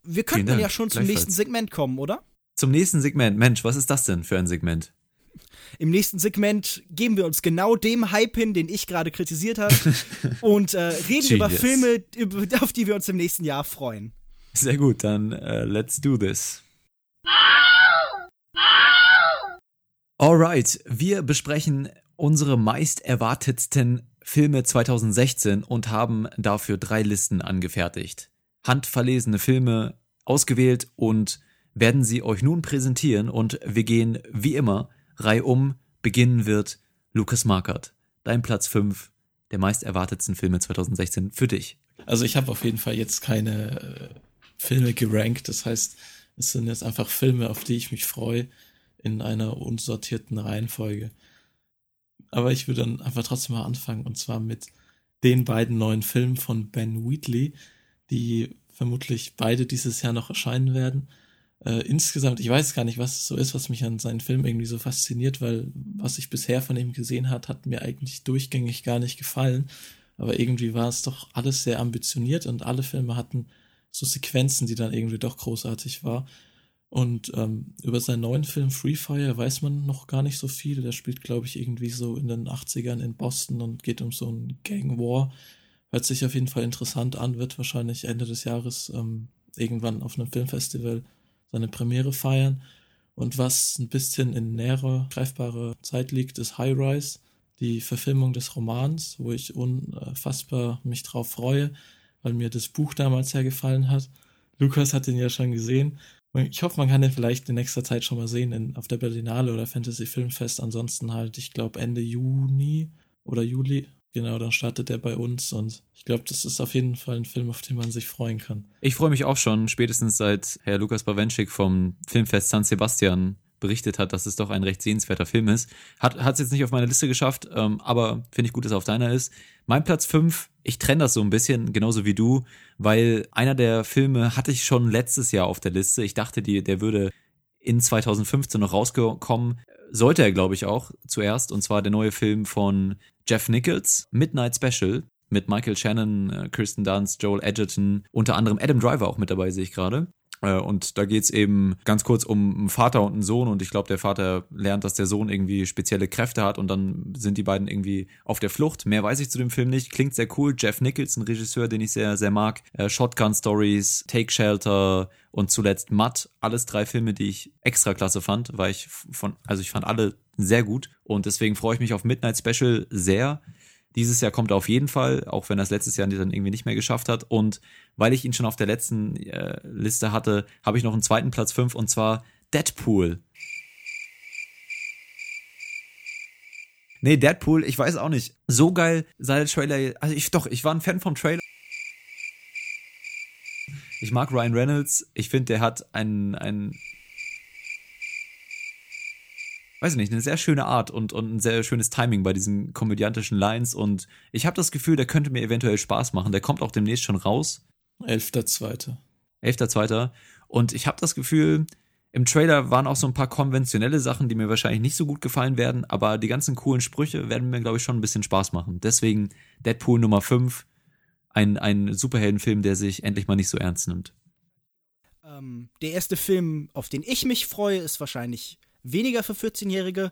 Wir könnten ja schon zum nächsten Segment kommen, oder? Zum nächsten Segment. Mensch, was ist das denn für ein Segment? Im nächsten Segment geben wir uns genau dem Hype hin, den ich gerade kritisiert habe, [laughs] und äh, reden über Genius. Filme, über, auf die wir uns im nächsten Jahr freuen. Sehr gut, dann äh, let's do this. Alright, wir besprechen unsere meist erwartetsten Filme 2016 und haben dafür drei Listen angefertigt. Handverlesene Filme ausgewählt und werden sie euch nun präsentieren und wir gehen wie immer reihum. Beginnen wird Lukas Markert. Dein Platz 5 der meist erwartetsten Filme 2016 für dich. Also ich habe auf jeden Fall jetzt keine äh, Filme gerankt. Das heißt, es sind jetzt einfach Filme, auf die ich mich freue, in einer unsortierten Reihenfolge. Aber ich würde dann einfach trotzdem mal anfangen und zwar mit den beiden neuen Filmen von Ben Wheatley, die vermutlich beide dieses Jahr noch erscheinen werden. Äh, insgesamt, ich weiß gar nicht, was es so ist, was mich an seinen Filmen irgendwie so fasziniert, weil was ich bisher von ihm gesehen hat, hat mir eigentlich durchgängig gar nicht gefallen. Aber irgendwie war es doch alles sehr ambitioniert und alle Filme hatten so Sequenzen, die dann irgendwie doch großartig war. Und ähm, über seinen neuen Film Free Fire weiß man noch gar nicht so viel. Der spielt, glaube ich, irgendwie so in den 80ern in Boston und geht um so ein Gang War. Hört sich auf jeden Fall interessant an, wird wahrscheinlich Ende des Jahres ähm, irgendwann auf einem Filmfestival seine Premiere feiern. Und was ein bisschen in näherer, greifbarer Zeit liegt, ist High Rise, die Verfilmung des Romans, wo ich unfassbar mich drauf freue, weil mir das Buch damals sehr gefallen hat. Lukas hat den ja schon gesehen. Ich hoffe, man kann den vielleicht in nächster Zeit schon mal sehen in, auf der Berlinale oder Fantasy Filmfest. Ansonsten halt, ich glaube, Ende Juni oder Juli. Genau, dann startet er bei uns und ich glaube, das ist auf jeden Fall ein Film, auf den man sich freuen kann. Ich freue mich auch schon, spätestens seit Herr Lukas Bawenschik vom Filmfest San Sebastian berichtet hat, dass es doch ein recht sehenswerter Film ist. Hat es jetzt nicht auf meine Liste geschafft, ähm, aber finde ich gut, dass er auf deiner ist. Mein Platz 5, ich trenne das so ein bisschen, genauso wie du, weil einer der Filme hatte ich schon letztes Jahr auf der Liste. Ich dachte, die, der würde in 2015 noch rauskommen. Sollte er, glaube ich, auch zuerst. Und zwar der neue Film von Jeff Nichols, Midnight Special, mit Michael Shannon, äh, Kirsten Dunst, Joel Edgerton, unter anderem Adam Driver auch mit dabei, sehe ich gerade. Äh, Und da geht's eben ganz kurz um einen Vater und einen Sohn und ich glaube, der Vater lernt, dass der Sohn irgendwie spezielle Kräfte hat und dann sind die beiden irgendwie auf der Flucht. Mehr weiß ich zu dem Film nicht. Klingt sehr cool. Jeff Nichols, ein Regisseur, den ich sehr, sehr mag. Äh, Shotgun Stories, Take Shelter und zuletzt Matt. Alles drei Filme, die ich extra klasse fand, weil ich von, also ich fand alle sehr gut und deswegen freue ich mich auf Midnight Special sehr. Dieses Jahr kommt er auf jeden Fall, auch wenn er es letztes Jahr dann irgendwie nicht mehr geschafft hat. Und weil ich ihn schon auf der letzten äh, Liste hatte, habe ich noch einen zweiten Platz 5 und zwar Deadpool. Nee, Deadpool, ich weiß auch nicht. So geil sei der Trailer. Also ich doch, ich war ein Fan vom Trailer. Ich mag Ryan Reynolds. Ich finde, der hat einen, einen weiß ich nicht, eine sehr schöne Art und, und ein sehr schönes Timing bei diesen komödiantischen Lines und ich habe das Gefühl, der könnte mir eventuell Spaß machen. Der kommt auch demnächst schon raus. 11.2. 11.2. Und ich habe das Gefühl, im Trailer waren auch so ein paar konventionelle Sachen, die mir wahrscheinlich nicht so gut gefallen werden, aber die ganzen coolen Sprüche werden mir, glaube ich, schon ein bisschen Spaß machen. Deswegen Deadpool Nummer 5, ein, ein Superheldenfilm, der sich endlich mal nicht so ernst nimmt. Ähm, der erste Film, auf den ich mich freue, ist wahrscheinlich weniger für 14-Jährige.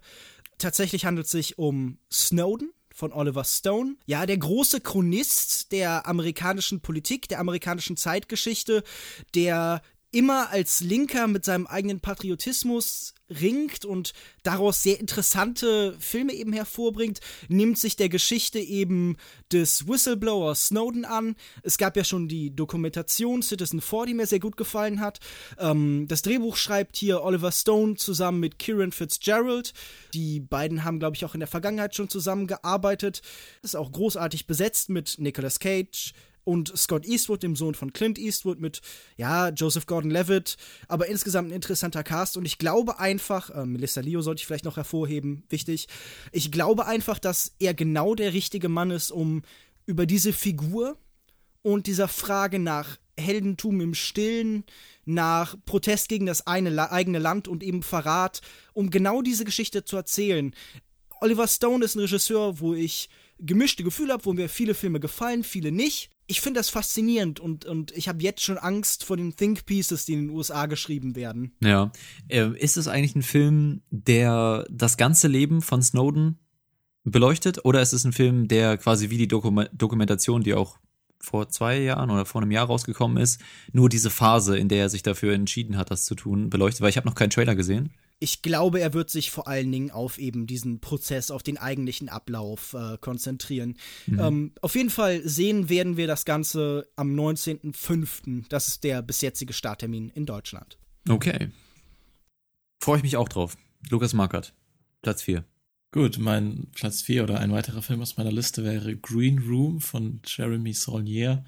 Tatsächlich handelt es sich um Snowden von Oliver Stone. Ja, der große Chronist der amerikanischen Politik, der amerikanischen Zeitgeschichte, der immer als Linker mit seinem eigenen Patriotismus ringt und daraus sehr interessante Filme eben hervorbringt, nimmt sich der Geschichte eben des Whistleblowers Snowden an. Es gab ja schon die Dokumentation Citizen 4, die mir sehr gut gefallen hat. Ähm, das Drehbuch schreibt hier Oliver Stone zusammen mit Kieran Fitzgerald. Die beiden haben, glaube ich, auch in der Vergangenheit schon zusammengearbeitet. Ist auch großartig besetzt mit Nicolas Cage, und Scott Eastwood, dem Sohn von Clint Eastwood, mit, ja, Joseph Gordon-Levitt, aber insgesamt ein interessanter Cast und ich glaube einfach, äh, Melissa Leo sollte ich vielleicht noch hervorheben, wichtig, ich glaube einfach, dass er genau der richtige Mann ist, um über diese Figur und dieser Frage nach Heldentum im Stillen, nach Protest gegen das eine, eigene Land und eben Verrat, um genau diese Geschichte zu erzählen. Oliver Stone ist ein Regisseur, wo ich gemischte Gefühle habe, wo mir viele Filme gefallen, viele nicht ich finde das faszinierend und, und ich habe jetzt schon Angst vor den Think Pieces, die in den USA geschrieben werden. Ja. Äh, ist es eigentlich ein Film, der das ganze Leben von Snowden beleuchtet oder ist es ein Film, der quasi wie die Dokum Dokumentation, die auch vor zwei Jahren oder vor einem Jahr rausgekommen ist, nur diese Phase, in der er sich dafür entschieden hat, das zu tun, beleuchtet? Weil ich habe noch keinen Trailer gesehen ich glaube, er wird sich vor allen Dingen auf eben diesen Prozess, auf den eigentlichen Ablauf äh, konzentrieren. Mhm. Ähm, auf jeden Fall sehen werden wir das Ganze am 19.05. Das ist der bis jetzige Starttermin in Deutschland. Okay. Freue ich mich auch drauf. Lukas Markert, Platz 4. Gut, mein Platz 4 oder ein weiterer Film aus meiner Liste wäre Green Room von Jeremy Saulnier,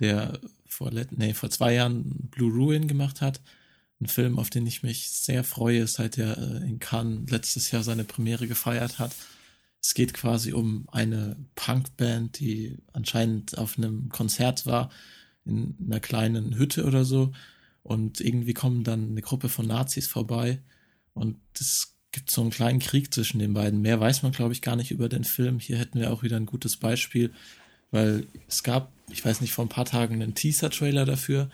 der vor, nee, vor zwei Jahren Blue Ruin gemacht hat ein Film, auf den ich mich sehr freue, seit er äh, in Cannes letztes Jahr seine Premiere gefeiert hat. Es geht quasi um eine Punkband, die anscheinend auf einem Konzert war, in einer kleinen Hütte oder so. Und irgendwie kommen dann eine Gruppe von Nazis vorbei. Und es gibt so einen kleinen Krieg zwischen den beiden. Mehr weiß man, glaube ich, gar nicht über den Film. Hier hätten wir auch wieder ein gutes Beispiel, weil es gab, ich weiß nicht, vor ein paar Tagen einen Teaser-Trailer dafür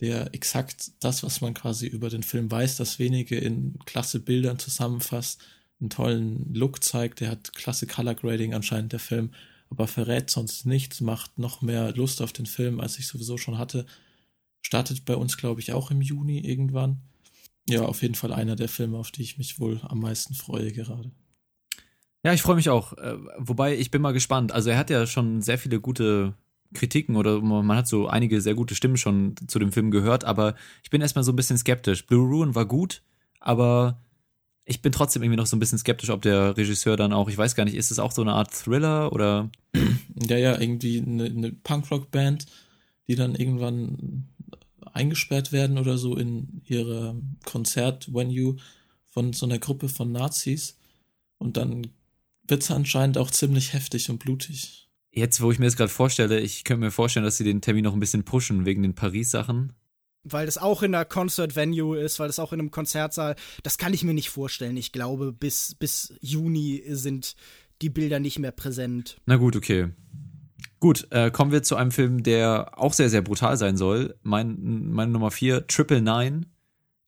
der exakt das, was man quasi über den Film weiß, das wenige in klasse Bildern zusammenfasst, einen tollen Look zeigt, der hat klasse Color Grading anscheinend der Film, aber verrät sonst nichts, macht noch mehr Lust auf den Film, als ich sowieso schon hatte. Startet bei uns, glaube ich, auch im Juni irgendwann. Ja, auf jeden Fall einer der Filme, auf die ich mich wohl am meisten freue gerade. Ja, ich freue mich auch. Äh, wobei, ich bin mal gespannt. Also er hat ja schon sehr viele gute Kritiken oder man hat so einige sehr gute Stimmen schon zu dem Film gehört, aber ich bin erstmal so ein bisschen skeptisch. Blue Ruin war gut, aber ich bin trotzdem irgendwie noch so ein bisschen skeptisch, ob der Regisseur dann auch, ich weiß gar nicht, ist es auch so eine Art Thriller oder? [clears throat] Ja, ja, irgendwie eine, eine Punkrock-Band, die dann irgendwann eingesperrt werden oder so in ihre Konzert-Venue von so einer Gruppe von Nazis und dann wird es anscheinend auch ziemlich heftig und blutig. Jetzt, wo ich mir das gerade vorstelle, ich könnte mir vorstellen, dass sie den Termin noch ein bisschen pushen wegen den Paris-Sachen. Weil das auch in einer Concert-Venue ist, weil das auch in einem Konzertsaal. Das kann ich mir nicht vorstellen. Ich glaube, bis, bis Juni sind die Bilder nicht mehr präsent. Na gut, okay. Gut, äh, kommen wir zu einem Film, der auch sehr, sehr brutal sein soll. Mein, meine Nummer vier, Triple Nine.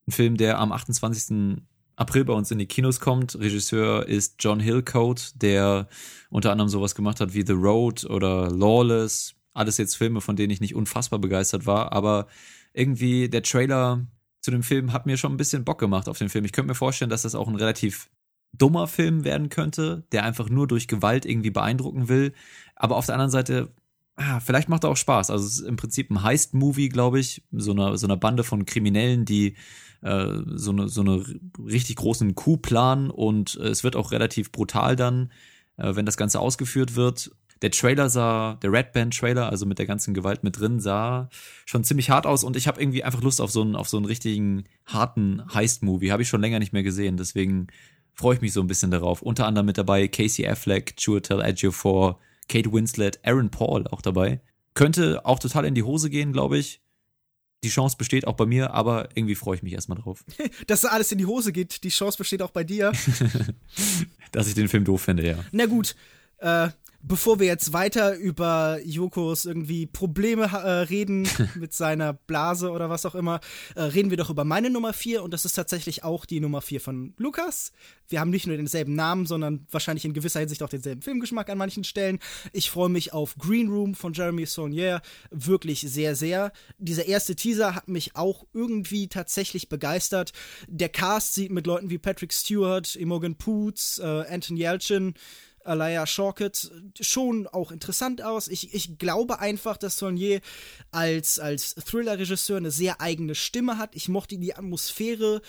Ein Film, der am 28. April bei uns in die Kinos kommt. Regisseur ist John Hillcoat, der unter anderem sowas gemacht hat wie The Road oder Lawless. Alles jetzt Filme, von denen ich nicht unfassbar begeistert war, aber irgendwie der Trailer zu dem Film hat mir schon ein bisschen Bock gemacht auf den Film. Ich könnte mir vorstellen, dass das auch ein relativ dummer Film werden könnte, der einfach nur durch Gewalt irgendwie beeindrucken will. Aber auf der anderen Seite, ah, vielleicht macht er auch Spaß. Also es ist im Prinzip ein Heist-Movie, glaube ich, so einer so einer Bande von Kriminellen, die äh, so eine so eine richtig großen Coup planen und äh, es wird auch relativ brutal dann, äh, wenn das Ganze ausgeführt wird. Der Trailer sah, der Red Band Trailer, also mit der ganzen Gewalt mit drin, sah schon ziemlich hart aus und ich habe irgendwie einfach Lust auf so einen auf so einen richtigen harten Heist-Movie. Habe ich schon länger nicht mehr gesehen, deswegen freue ich mich so ein bisschen darauf. Unter anderem mit dabei Casey Affleck, Chiwetel Ejiofor, Kate Winslet, Aaron Paul auch dabei. Könnte auch total in die Hose gehen, glaube ich. Die Chance besteht auch bei mir, aber irgendwie freue ich mich erstmal drauf. [laughs] Dass alles in die Hose geht, die Chance besteht auch bei dir. [laughs] Dass ich den Film doof finde, ja. Na gut, äh, bevor wir jetzt weiter über Yokos irgendwie Probleme äh, reden [laughs] mit seiner Blase oder was auch immer, äh, reden wir doch über meine Nummer 4 und das ist tatsächlich auch die Nummer 4 von Lukas. Wir haben nicht nur denselben Namen, sondern wahrscheinlich in gewisser Hinsicht auch denselben Filmgeschmack an manchen Stellen. Ich freue mich auf Green Room von Jeremy Saunier wirklich sehr, sehr. Dieser erste Teaser hat mich auch irgendwie tatsächlich begeistert. Der Cast sieht mit Leuten wie Patrick Stewart, Imogen Poots, äh, Anton Yelchin, Alaya Shawkett schon auch interessant aus. Ich, ich glaube einfach, dass Saunier als, als Thriller-Regisseur eine sehr eigene Stimme hat. Ich mochte die Atmosphäre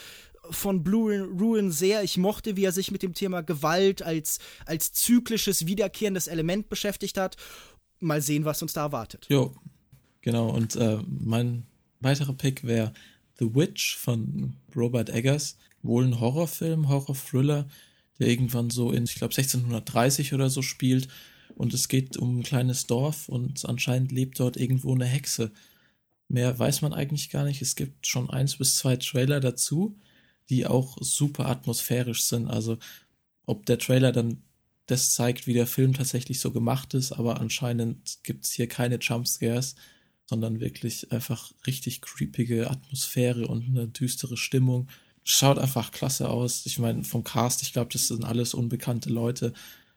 von Blue Ruin sehr. Ich mochte, wie er sich mit dem Thema Gewalt als, als zyklisches, wiederkehrendes Element beschäftigt hat. Mal sehen, was uns da erwartet. Jo, genau. Und äh, mein weiterer Pick wäre The Witch von Robert Eggers. Wohl ein Horrorfilm, Horror-Thriller der irgendwann so in, ich glaube, 1630 oder so spielt. Und es geht um ein kleines Dorf und anscheinend lebt dort irgendwo eine Hexe. Mehr weiß man eigentlich gar nicht. Es gibt schon eins bis zwei Trailer dazu, die auch super atmosphärisch sind. Also ob der Trailer dann das zeigt, wie der Film tatsächlich so gemacht ist, aber anscheinend gibt es hier keine Jumpscares, sondern wirklich einfach richtig creepige Atmosphäre und eine düstere Stimmung schaut einfach klasse aus. Ich meine, vom Cast, ich glaube, das sind alles unbekannte Leute.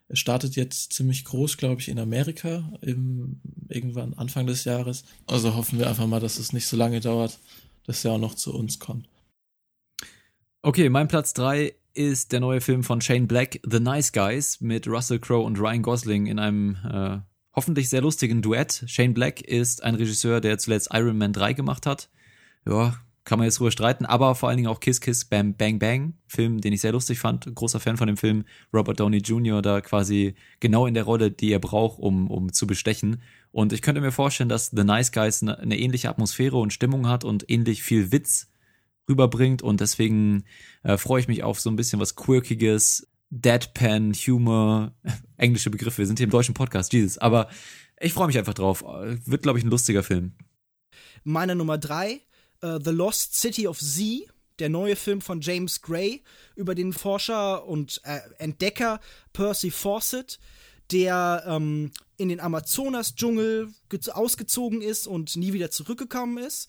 Es startet jetzt ziemlich groß, glaube ich, in Amerika im, irgendwann Anfang des Jahres. Also hoffen wir einfach mal, dass es nicht so lange dauert, dass er auch noch zu uns kommt. Okay, mein Platz 3 ist der neue Film von Shane Black, The Nice Guys, mit Russell Crowe und Ryan Gosling in einem äh, hoffentlich sehr lustigen Duett. Shane Black ist ein Regisseur, der zuletzt Iron Man 3 gemacht hat. Ja, kann man jetzt drüber streiten, aber vor allen Dingen auch Kiss Kiss Bam Bang Bang, Film, den ich sehr lustig fand, großer Fan von dem Film, Robert Downey Jr. da quasi genau in der Rolle, die er braucht, um, um zu bestechen. Und ich könnte mir vorstellen, dass The Nice Guys eine, eine ähnliche Atmosphäre und Stimmung hat und ähnlich viel Witz rüberbringt und deswegen äh, freue ich mich auf so ein bisschen was Quirkiges, Deadpan, Humor, [laughs] englische Begriffe, wir sind hier im deutschen Podcast, Jesus, aber ich freue mich einfach drauf. Wird, glaube ich, ein lustiger Film. Meine Nummer drei uh, The Lost City of Z, der neue Film von James Gray über den Forscher und äh, Entdecker Percy Fawcett, der ähm, in den Amazonas-Dschungel ausgezogen ist und nie wieder zurückgekommen ist.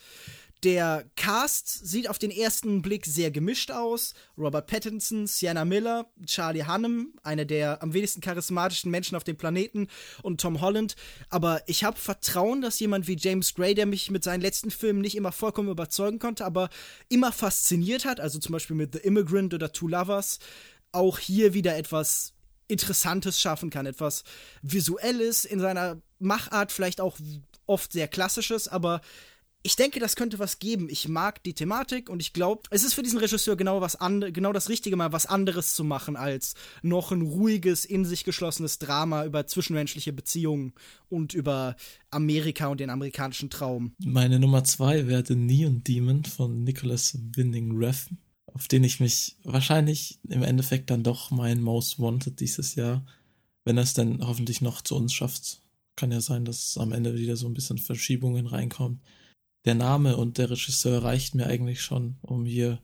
Der Cast sieht auf den ersten Blick sehr gemischt aus. Robert Pattinson, Sienna Miller, Charlie Hunnam, einer der am wenigsten charismatischen Menschen auf dem Planeten, und Tom Holland. Aber ich habe Vertrauen, dass jemand wie James Gray, der mich mit seinen letzten Filmen nicht immer vollkommen überzeugen konnte, aber immer fasziniert hat, also zum Beispiel mit The Immigrant oder Two Lovers, auch hier wieder etwas Interessantes schaffen kann. Etwas Visuelles in seiner Machart, vielleicht auch oft sehr Klassisches, aber ich denke, das könnte was geben. Ich mag die Thematik und ich glaube, es ist für diesen Regisseur genau was and genau das Richtige, mal was anderes zu machen als noch ein ruhiges, in sich geschlossenes Drama über zwischenmenschliche Beziehungen und über Amerika und den amerikanischen Traum. Meine Nummer zwei wäre The Neon Demon von Nicholas Winding Refn, auf den ich mich wahrscheinlich im Endeffekt dann doch mein Most Wanted dieses Jahr, wenn er es dann hoffentlich noch zu uns schafft. Kann ja sein, dass am Ende wieder so ein bisschen Verschiebungen reinkommen der Name und der Regisseur reicht mir eigentlich schon, um hier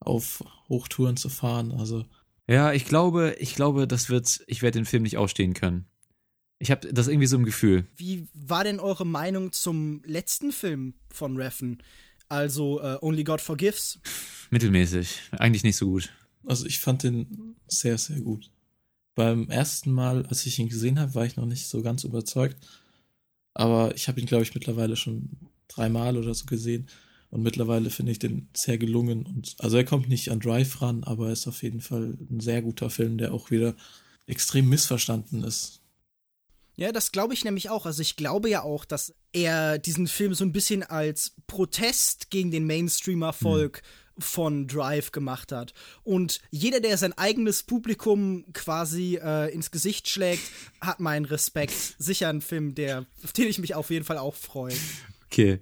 auf Hochtouren zu fahren. Also ja, ich glaube, ich glaube, das wird, ich werde den Film nicht ausstehen können. Ich habe das irgendwie so im Gefühl. Wie war denn eure Meinung zum letzten Film von Reffen? Also äh, Only God Forgives? [laughs] Mittelmäßig. Eigentlich nicht so gut. Also ich fand den sehr, sehr gut. Beim ersten Mal, als ich ihn gesehen habe, war ich noch nicht so ganz überzeugt. Aber ich habe ihn, glaube ich, mittlerweile schon dreimal oder so gesehen. Und mittlerweile finde ich den sehr gelungen. Und also er kommt nicht an Drive ran, aber er ist auf jeden Fall ein sehr guter Film, der auch wieder extrem missverstanden ist. Ja, das glaube ich nämlich auch. Also ich glaube ja auch, dass er diesen Film so ein bisschen als Protest gegen den Mainstream-Erfolg mhm. von Drive gemacht hat. Und jeder, der sein eigenes Publikum quasi äh, ins Gesicht schlägt, hat meinen Respekt. Sicher ein Film, der, auf den ich mich auf jeden Fall auch freue. Okay.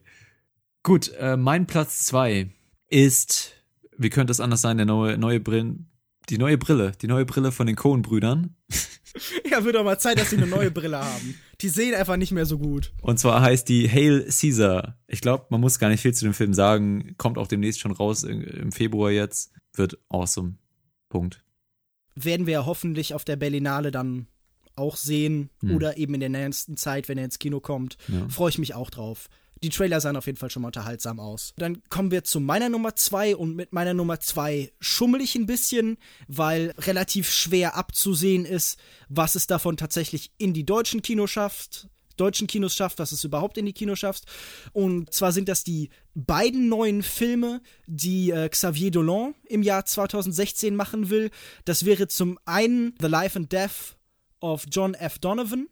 Gut, äh, mein Platz zwei ist, wie könnte es anders sein, der neue, neue Brillen, die neue Brille, die neue Brille von den Cohen-Brüdern. [laughs] Ja, wird doch mal Zeit, dass sie eine neue Brille haben. Die sehen einfach nicht mehr so gut. Und zwar heißt die Hail Caesar. Ich glaube, man muss gar nicht viel zu dem Film sagen. Kommt auch demnächst schon raus im Februar jetzt. Wird awesome. Punkt. Werden wir ja hoffentlich auf der Berlinale dann auch sehen hm. oder eben in der nächsten Zeit, wenn er ins Kino kommt. Ja. Freue ich mich auch drauf. Die Trailer sahen auf jeden Fall schon mal unterhaltsam aus. Dann kommen wir zu meiner Nummer zwei und mit meiner Nummer zwei schummel ich ein bisschen, weil relativ schwer abzusehen ist, was es davon tatsächlich in die deutschen Kinos schafft deutschen Kinos schafft, was es überhaupt in die Kinos schafft. Und zwar sind das die beiden neuen Filme, die äh, Xavier Dolan im Jahr 2016 machen will. Das wäre zum einen The Life and Death of John F. Donovan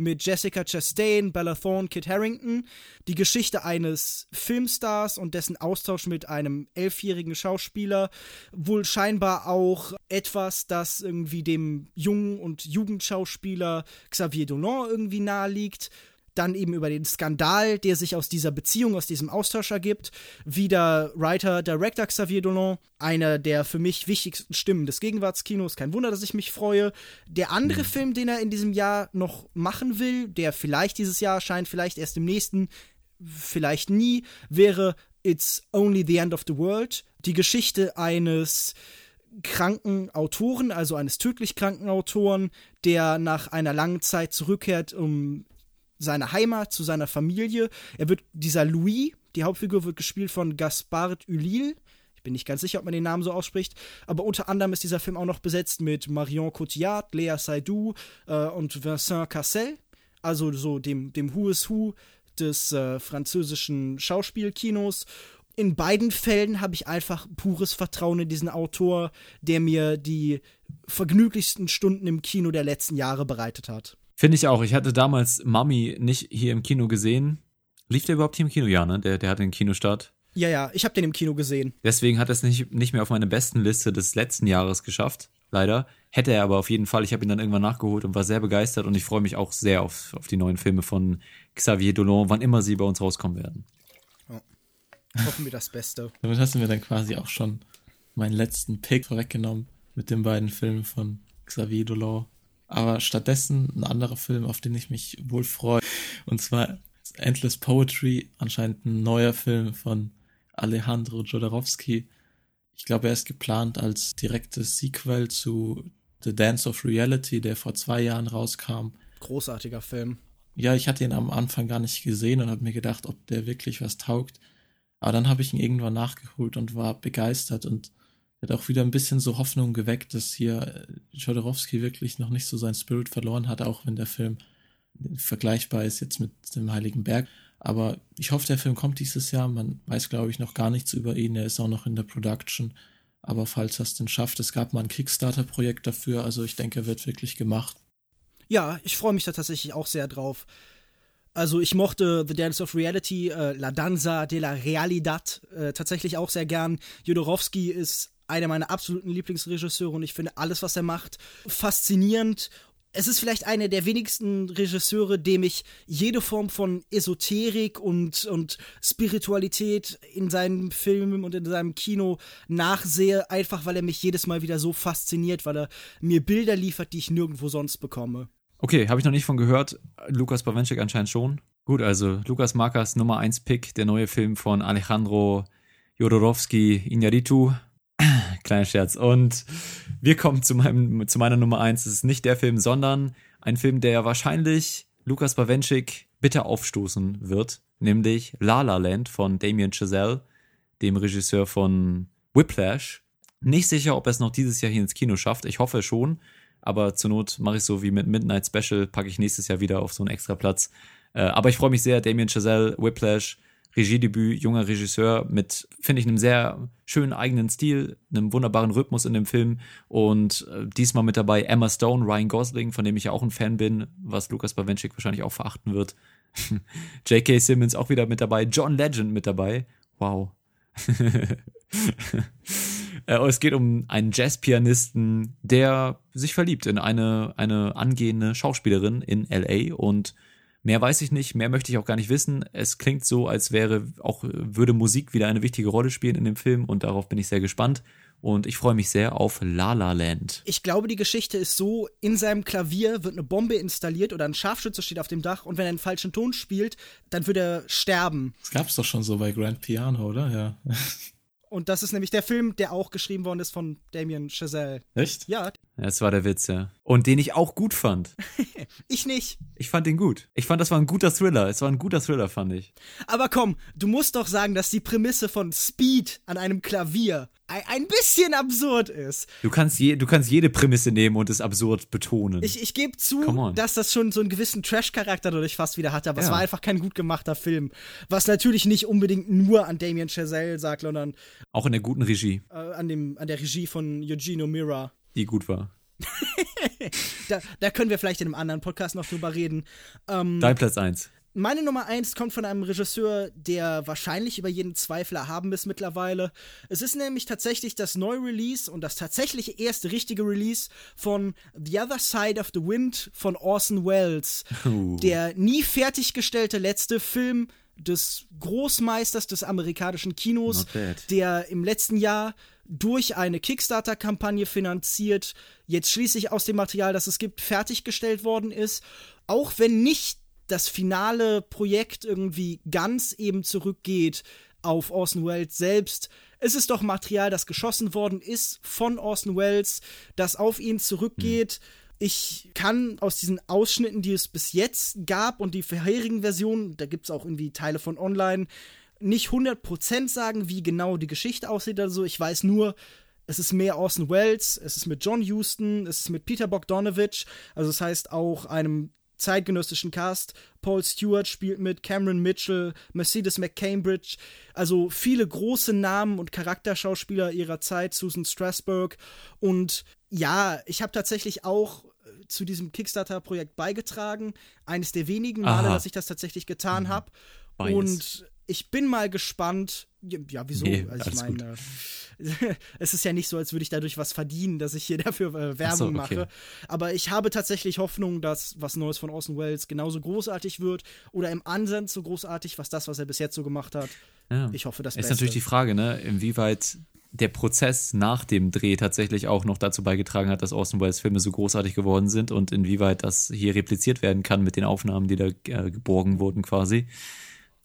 mit Jessica Chastain, Bella Thorne, Kit Harrington. Die Geschichte eines Filmstars und dessen Austausch mit einem elfjährigen Schauspieler. Wohl scheinbar auch etwas, das irgendwie dem jungen und Jugendschauspieler Xavier Dolan irgendwie nahe liegt dann eben über den Skandal, der sich aus dieser Beziehung, aus diesem Austausch ergibt. Wieder Writer, Director Xavier Dolan, einer der für mich wichtigsten Stimmen des Gegenwartskinos. Kein Wunder, dass ich mich freue. Der andere mhm. Film, den er in diesem Jahr noch machen will, der vielleicht dieses Jahr erscheint, vielleicht erst im nächsten, vielleicht nie, wäre It's Only the End of the World. Die Geschichte eines kranken Autoren, also eines tödlich kranken Autoren, der nach einer langen Zeit zurückkehrt, um seine Heimat, zu seiner Familie. Er wird, dieser Louis, die Hauptfigur wird gespielt von Gaspard Ulil. Ich bin nicht ganz sicher, ob man den Namen so ausspricht, aber unter anderem ist dieser Film auch noch besetzt mit Marion Cotillard, Lea Seydoux äh, und Vincent Cassel, also so dem, dem Who is Who des äh, französischen Schauspielkinos. In beiden Fällen habe ich einfach pures Vertrauen in diesen Autor, der mir die vergnüglichsten Stunden im Kino der letzten Jahre bereitet hat. Finde ich auch. Ich hatte damals Mami nicht hier im Kino gesehen. Lief der überhaupt hier im Kino? Ja, ne? Der, der hatte den Kinostart. Ja, ja, ich habe den im Kino gesehen. Deswegen hat er es nicht, nicht mehr auf meine besten Liste des letzten Jahres geschafft, leider. Hätte er aber auf jeden Fall. Ich habe ihn dann irgendwann nachgeholt und war sehr begeistert und ich freue mich auch sehr auf, auf die neuen Filme von Xavier Dolan, wann immer sie bei uns rauskommen werden. Ja. Hoffen wir das Beste. [laughs] Damit hast du mir dann quasi auch schon meinen letzten Pick vorweggenommen mit den beiden Filmen von Xavier Dolan. Aber stattdessen ein anderer Film, auf den ich mich wohl freue. Und zwar Endless Poetry, anscheinend ein neuer Film von Alejandro Jodorowsky. Ich glaube, er ist geplant als direktes Sequel zu The Dance of Reality, der vor zwei Jahren rauskam. Großartiger Film. Ja, ich hatte ihn am Anfang gar nicht gesehen und habe mir gedacht, ob der wirklich was taugt. Aber dann habe ich ihn irgendwann nachgeholt und war begeistert und hat auch wieder ein bisschen so Hoffnung geweckt, dass hier äh, Jodorowsky wirklich noch nicht so seinen Spirit verloren hat, auch wenn der Film vergleichbar ist jetzt mit dem Heiligen Berg. Aber ich hoffe, der Film kommt dieses Jahr. Man weiß, glaube ich, noch gar nichts über ihn. Er ist auch noch in der Production. Aber falls er es denn schafft, es gab mal ein Kickstarter-Projekt dafür. Also ich denke, er wird wirklich gemacht. Ja, ich freue mich da tatsächlich auch sehr drauf. Also ich mochte The Dance of Reality, äh, La Danza de la Realidad äh, tatsächlich auch sehr gern. Jodorowsky ist einer meiner absoluten Lieblingsregisseure und ich finde alles, was er macht, faszinierend. Es ist vielleicht einer der wenigsten Regisseure, dem ich jede Form von Esoterik und, und Spiritualität in seinen Filmen und in seinem Kino nachsehe, einfach weil er mich jedes Mal wieder so fasziniert, weil er mir Bilder liefert, die ich nirgendwo sonst bekomme. Okay, habe ich noch nicht von gehört. Lukas Bawenschik anscheinend schon. Gut, also Lukas Markas Nummer 1 Pick, der neue Film von Alejandro Jodorowsky Iñárritu [clears throat] Kleiner Scherz. Und wir kommen zu, meinem, zu meiner Nummer eins. Es ist nicht der Film, sondern ein Film, der wahrscheinlich Lukas Bawenschik bitter aufstoßen wird, nämlich La La Land von Damien Chazelle, dem Regisseur von Whiplash. Nicht sicher, ob er es noch dieses Jahr hier ins Kino schafft. Ich hoffe schon, aber zur Not mache ich so wie mit Midnight Special, packe ich nächstes Jahr wieder auf so einen extra Platz. Äh, aber ich freue mich sehr, Damien Chazelle, Whiplash, Regiedebüt, junger Regisseur mit, finde ich, einem sehr schönen eigenen Stil, einem wunderbaren Rhythmus in dem Film und äh, diesmal mit dabei Emma Stone, Ryan Gosling, von dem ich ja auch ein Fan bin, was Lukas Bawenschik wahrscheinlich auch verachten wird. [laughs] J.K. Simmons auch wieder mit dabei, John Legend mit dabei. Wow. [laughs] Äh, es geht um einen Jazzpianisten, der sich verliebt in eine, eine angehende Schauspielerin in LA und Mehr weiß ich nicht, mehr möchte ich auch gar nicht wissen. Es klingt so, als wäre auch, würde Musik wieder eine wichtige Rolle spielen in dem Film und darauf bin ich sehr gespannt. Und ich freue mich sehr auf La La Land. Ich glaube, die Geschichte ist so, in seinem Klavier wird eine Bombe installiert oder ein Scharfschütze steht auf dem Dach und wenn er einen falschen Ton spielt, dann wird er sterben. Das gab's doch schon so bei Grand Piano, oder? Ja. [laughs] Und das ist nämlich der Film, der auch geschrieben worden ist von Damien Chazelle. Echt? Ja. Das war der Witz, ja. Und den ich auch gut fand. [laughs] ich nicht. Ich fand den gut. Ich fand, das war ein guter Thriller. Es war ein guter Thriller, fand ich. Aber komm, du musst doch sagen, dass die Prämisse von Speed an einem Klavier ein bisschen absurd ist. Du kannst, je, du kannst jede Prämisse nehmen und es absurd betonen. Ich, ich gebe zu, dass das schon so einen gewissen Trash-Charakter dadurch fast wieder hatte, aber ja. es war einfach kein gut gemachter Film. Was natürlich nicht unbedingt nur an Damien Chazelle sagt, sondern auch in der guten Regie. Äh, an, dem, an der Regie von Eugene Mira. Die gut war. [laughs] da, da, können wir vielleicht in einem anderen Podcast noch drüber reden. Ähm, Dein Platz 1. Meine Nummer 1 kommt von einem Regisseur, der wahrscheinlich über jeden Zweifel erhaben ist mittlerweile. Es ist nämlich tatsächlich das Neu-Release und das tatsächlich erste richtige Release von The Other Side of the Wind von Orson Welles. Uh. Der nie fertiggestellte letzte Film des Großmeisters des amerikanischen Kinos, der im letzten Jahr durch eine Kickstarter-Kampagne finanziert, jetzt schließlich aus dem Material, das es gibt, fertiggestellt worden ist. Auch wenn nicht das finale Projekt irgendwie ganz eben zurückgeht auf Orson Welles selbst. Es ist doch Material, das geschossen worden ist von Orson Welles, das auf ihn zurückgeht. Mhm. Ich kann aus diesen Ausschnitten, die es bis jetzt gab und die vorherigen Versionen, da gibt es auch irgendwie Teile von online, nicht 100% sagen, wie genau die Geschichte aussieht oder so. Ich weiß nur, es ist mehr Orson Welles, es ist mit John Huston, es ist mit Peter Bogdanovich, also das heißt auch einem zeitgenössischen Cast. Paul Stewart spielt mit, Cameron Mitchell, Mercedes McCambridge, also viele große Namen und Charakterschauspieler ihrer Zeit, Susan Strasberg. Und ja, ich habe tatsächlich auch zu diesem Kickstarter-Projekt beigetragen. Eines der wenigen Male, Aha. dass ich das tatsächlich getan mhm. habe. Und ich bin mal gespannt. Ja, wieso? Nee, also ich meine, [laughs] es ist ja nicht so, als würde ich dadurch was verdienen, dass ich hier dafür äh, Werbung so, okay. mache. Aber ich habe tatsächlich Hoffnung, dass was Neues von Orson Welles genauso großartig wird oder im Ansatz so großartig, was das, was er bis jetzt so gemacht hat. Ja. Ich hoffe, das Ist Beste. natürlich die Frage, ne, inwieweit der Prozess nach dem Dreh tatsächlich auch noch dazu beigetragen hat, dass Orson Welles Filme so großartig geworden sind und inwieweit das hier repliziert werden kann mit den Aufnahmen, die da äh, geborgen wurden quasi.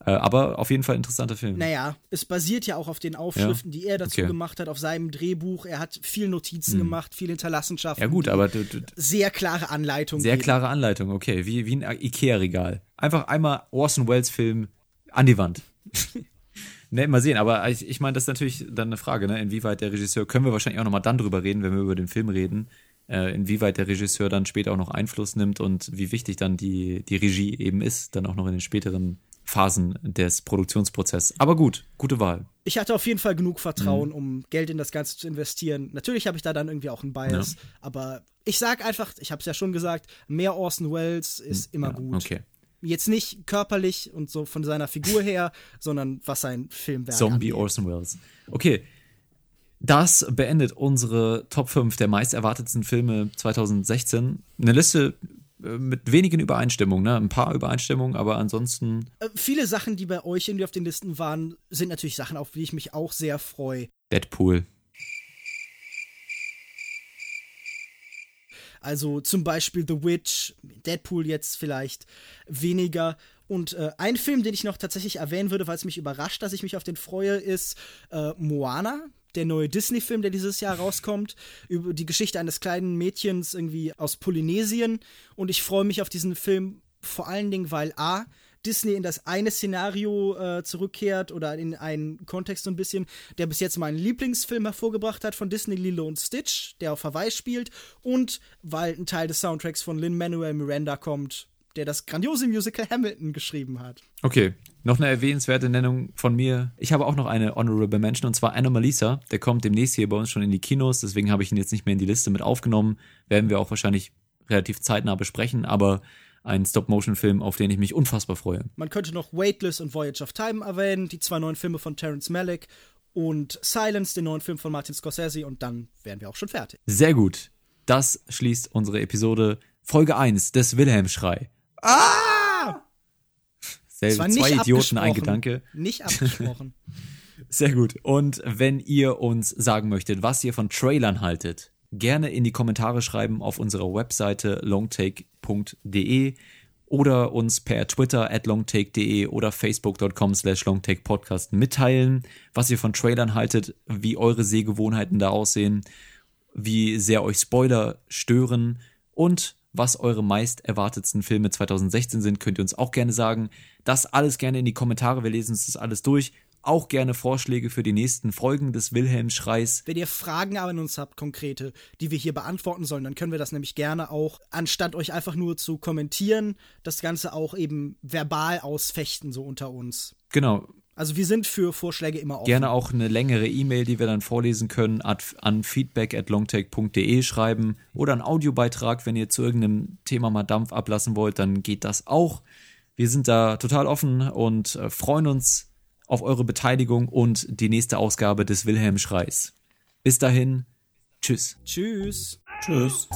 Äh, aber auf jeden Fall interessanter Film. Naja, es basiert ja auch auf den Aufschriften, ja? die er dazu okay. gemacht hat, auf seinem Drehbuch. Er hat viel Notizen hm. gemacht, viel Hinterlassenschaften. Ja, gut, aber. Du, du, sehr klare Anleitung. Sehr geben. klare Anleitung, okay. Wie, wie ein Ikea-Regal. Einfach einmal Orson Welles-Film an die Wand. [laughs] ne, mal sehen, aber ich, ich meine, das ist natürlich dann eine Frage, ne? Inwieweit der Regisseur, können wir wahrscheinlich auch nochmal dann drüber reden, wenn wir über den Film reden, äh, inwieweit der Regisseur dann später auch noch Einfluss nimmt und wie wichtig dann die, die Regie eben ist, dann auch noch in den späteren Phasen des Produktionsprozesses. Aber gut, gute Wahl. Ich hatte auf jeden Fall genug Vertrauen, mhm. um Geld in das Ganze zu investieren. Natürlich habe ich da dann irgendwie auch einen Bias, ja. aber ich sag einfach, ich habe es ja schon gesagt, mehr Orson Welles ist mhm. immer ja, gut. Okay. Jetzt nicht körperlich und so von seiner Figur her, [laughs] sondern was sein Filmwerk Zombie angeht. Orson Welles. Okay. Das beendet unsere Top 5 der meist erwartetsten Filme 2016. Eine Liste, äh, mit wenigen Übereinstimmungen, ne? Ein paar Übereinstimmungen, aber ansonsten. Äh, viele Sachen, die bei euch irgendwie auf den Listen waren, sind natürlich Sachen, auf die ich mich auch sehr freue. Deadpool. Also zum Beispiel The Witch, Deadpool jetzt vielleicht weniger. Und äh, ein Film, den ich noch tatsächlich erwähnen würde, weil es mich überrascht, dass ich mich auf den freue, ist äh, Moana der neue Disney-Film, der dieses Jahr rauskommt, über die Geschichte eines kleinen Mädchens irgendwie aus Polynesien. Und ich freue mich auf diesen Film vor allen Dingen, weil A, Disney in das eine Szenario äh, zurückkehrt oder in einen Kontext so ein bisschen, der bis jetzt meinen Lieblingsfilm hervorgebracht hat von Disney, Lilo und Stitch, der auf Hawaii spielt und weil ein Teil des Soundtracks von Lin-Manuel Miranda kommt, der das grandiose Musical Hamilton geschrieben hat. Okay, noch eine erwähnenswerte Nennung von mir. Ich habe auch noch eine Honorable Mention und zwar Anomalisa. Der kommt demnächst hier bei uns schon in die Kinos, deswegen habe ich ihn jetzt nicht mehr in die Liste mit aufgenommen. Werden wir auch wahrscheinlich relativ zeitnah besprechen, aber ein Stop-Motion-Film, auf den ich mich unfassbar freue. Man könnte noch Weightless und Voyage of Time erwähnen, die zwei neuen Filme von Terrence Malick und Silence, den neuen Film von Martin Scorsese und dann wären wir auch schon fertig. Sehr gut. Das schließt unsere Episode Folge 1 des Wilhelm-Schrei. Ah! Nicht zwei Idioten, ein Gedanke. Nicht abgesprochen. [laughs] Sehr gut. Und wenn ihr uns sagen möchtet, was ihr von Trailern haltet, gerne in die Kommentare schreiben auf unserer Webseite longtake.de oder uns per Twitter at longtake.de oder facebook.com slash longtakepodcast mitteilen, was ihr von Trailern haltet, wie eure Sehgewohnheiten da aussehen, wie sehr euch Spoiler stören und was eure meist erwartetsten Filme 2016 sind, könnt ihr uns auch gerne sagen. Das alles gerne in die Kommentare, wir lesen uns das alles durch. Auch gerne Vorschläge für die nächsten Folgen des Wilhelm-Schreis. Wenn ihr Fragen an uns habt, konkrete, die wir hier beantworten sollen, dann können wir das nämlich gerne auch, anstatt euch einfach nur zu kommentieren, das Ganze auch eben verbal ausfechten, so unter uns. Genau, Also wir sind für Vorschläge immer offen. gerne auch eine längere E-Mail, die wir dann vorlesen können, an feedback at longtake.de schreiben oder einen Audiobeitrag, wenn ihr zu irgendeinem Thema mal Dampf ablassen wollt, dann geht das auch. Wir sind da total offen und äh, freuen uns auf eure Beteiligung und die nächste Ausgabe des Wilhelm Schreis. Bis dahin, tschüss. Tschüss. Tschüss.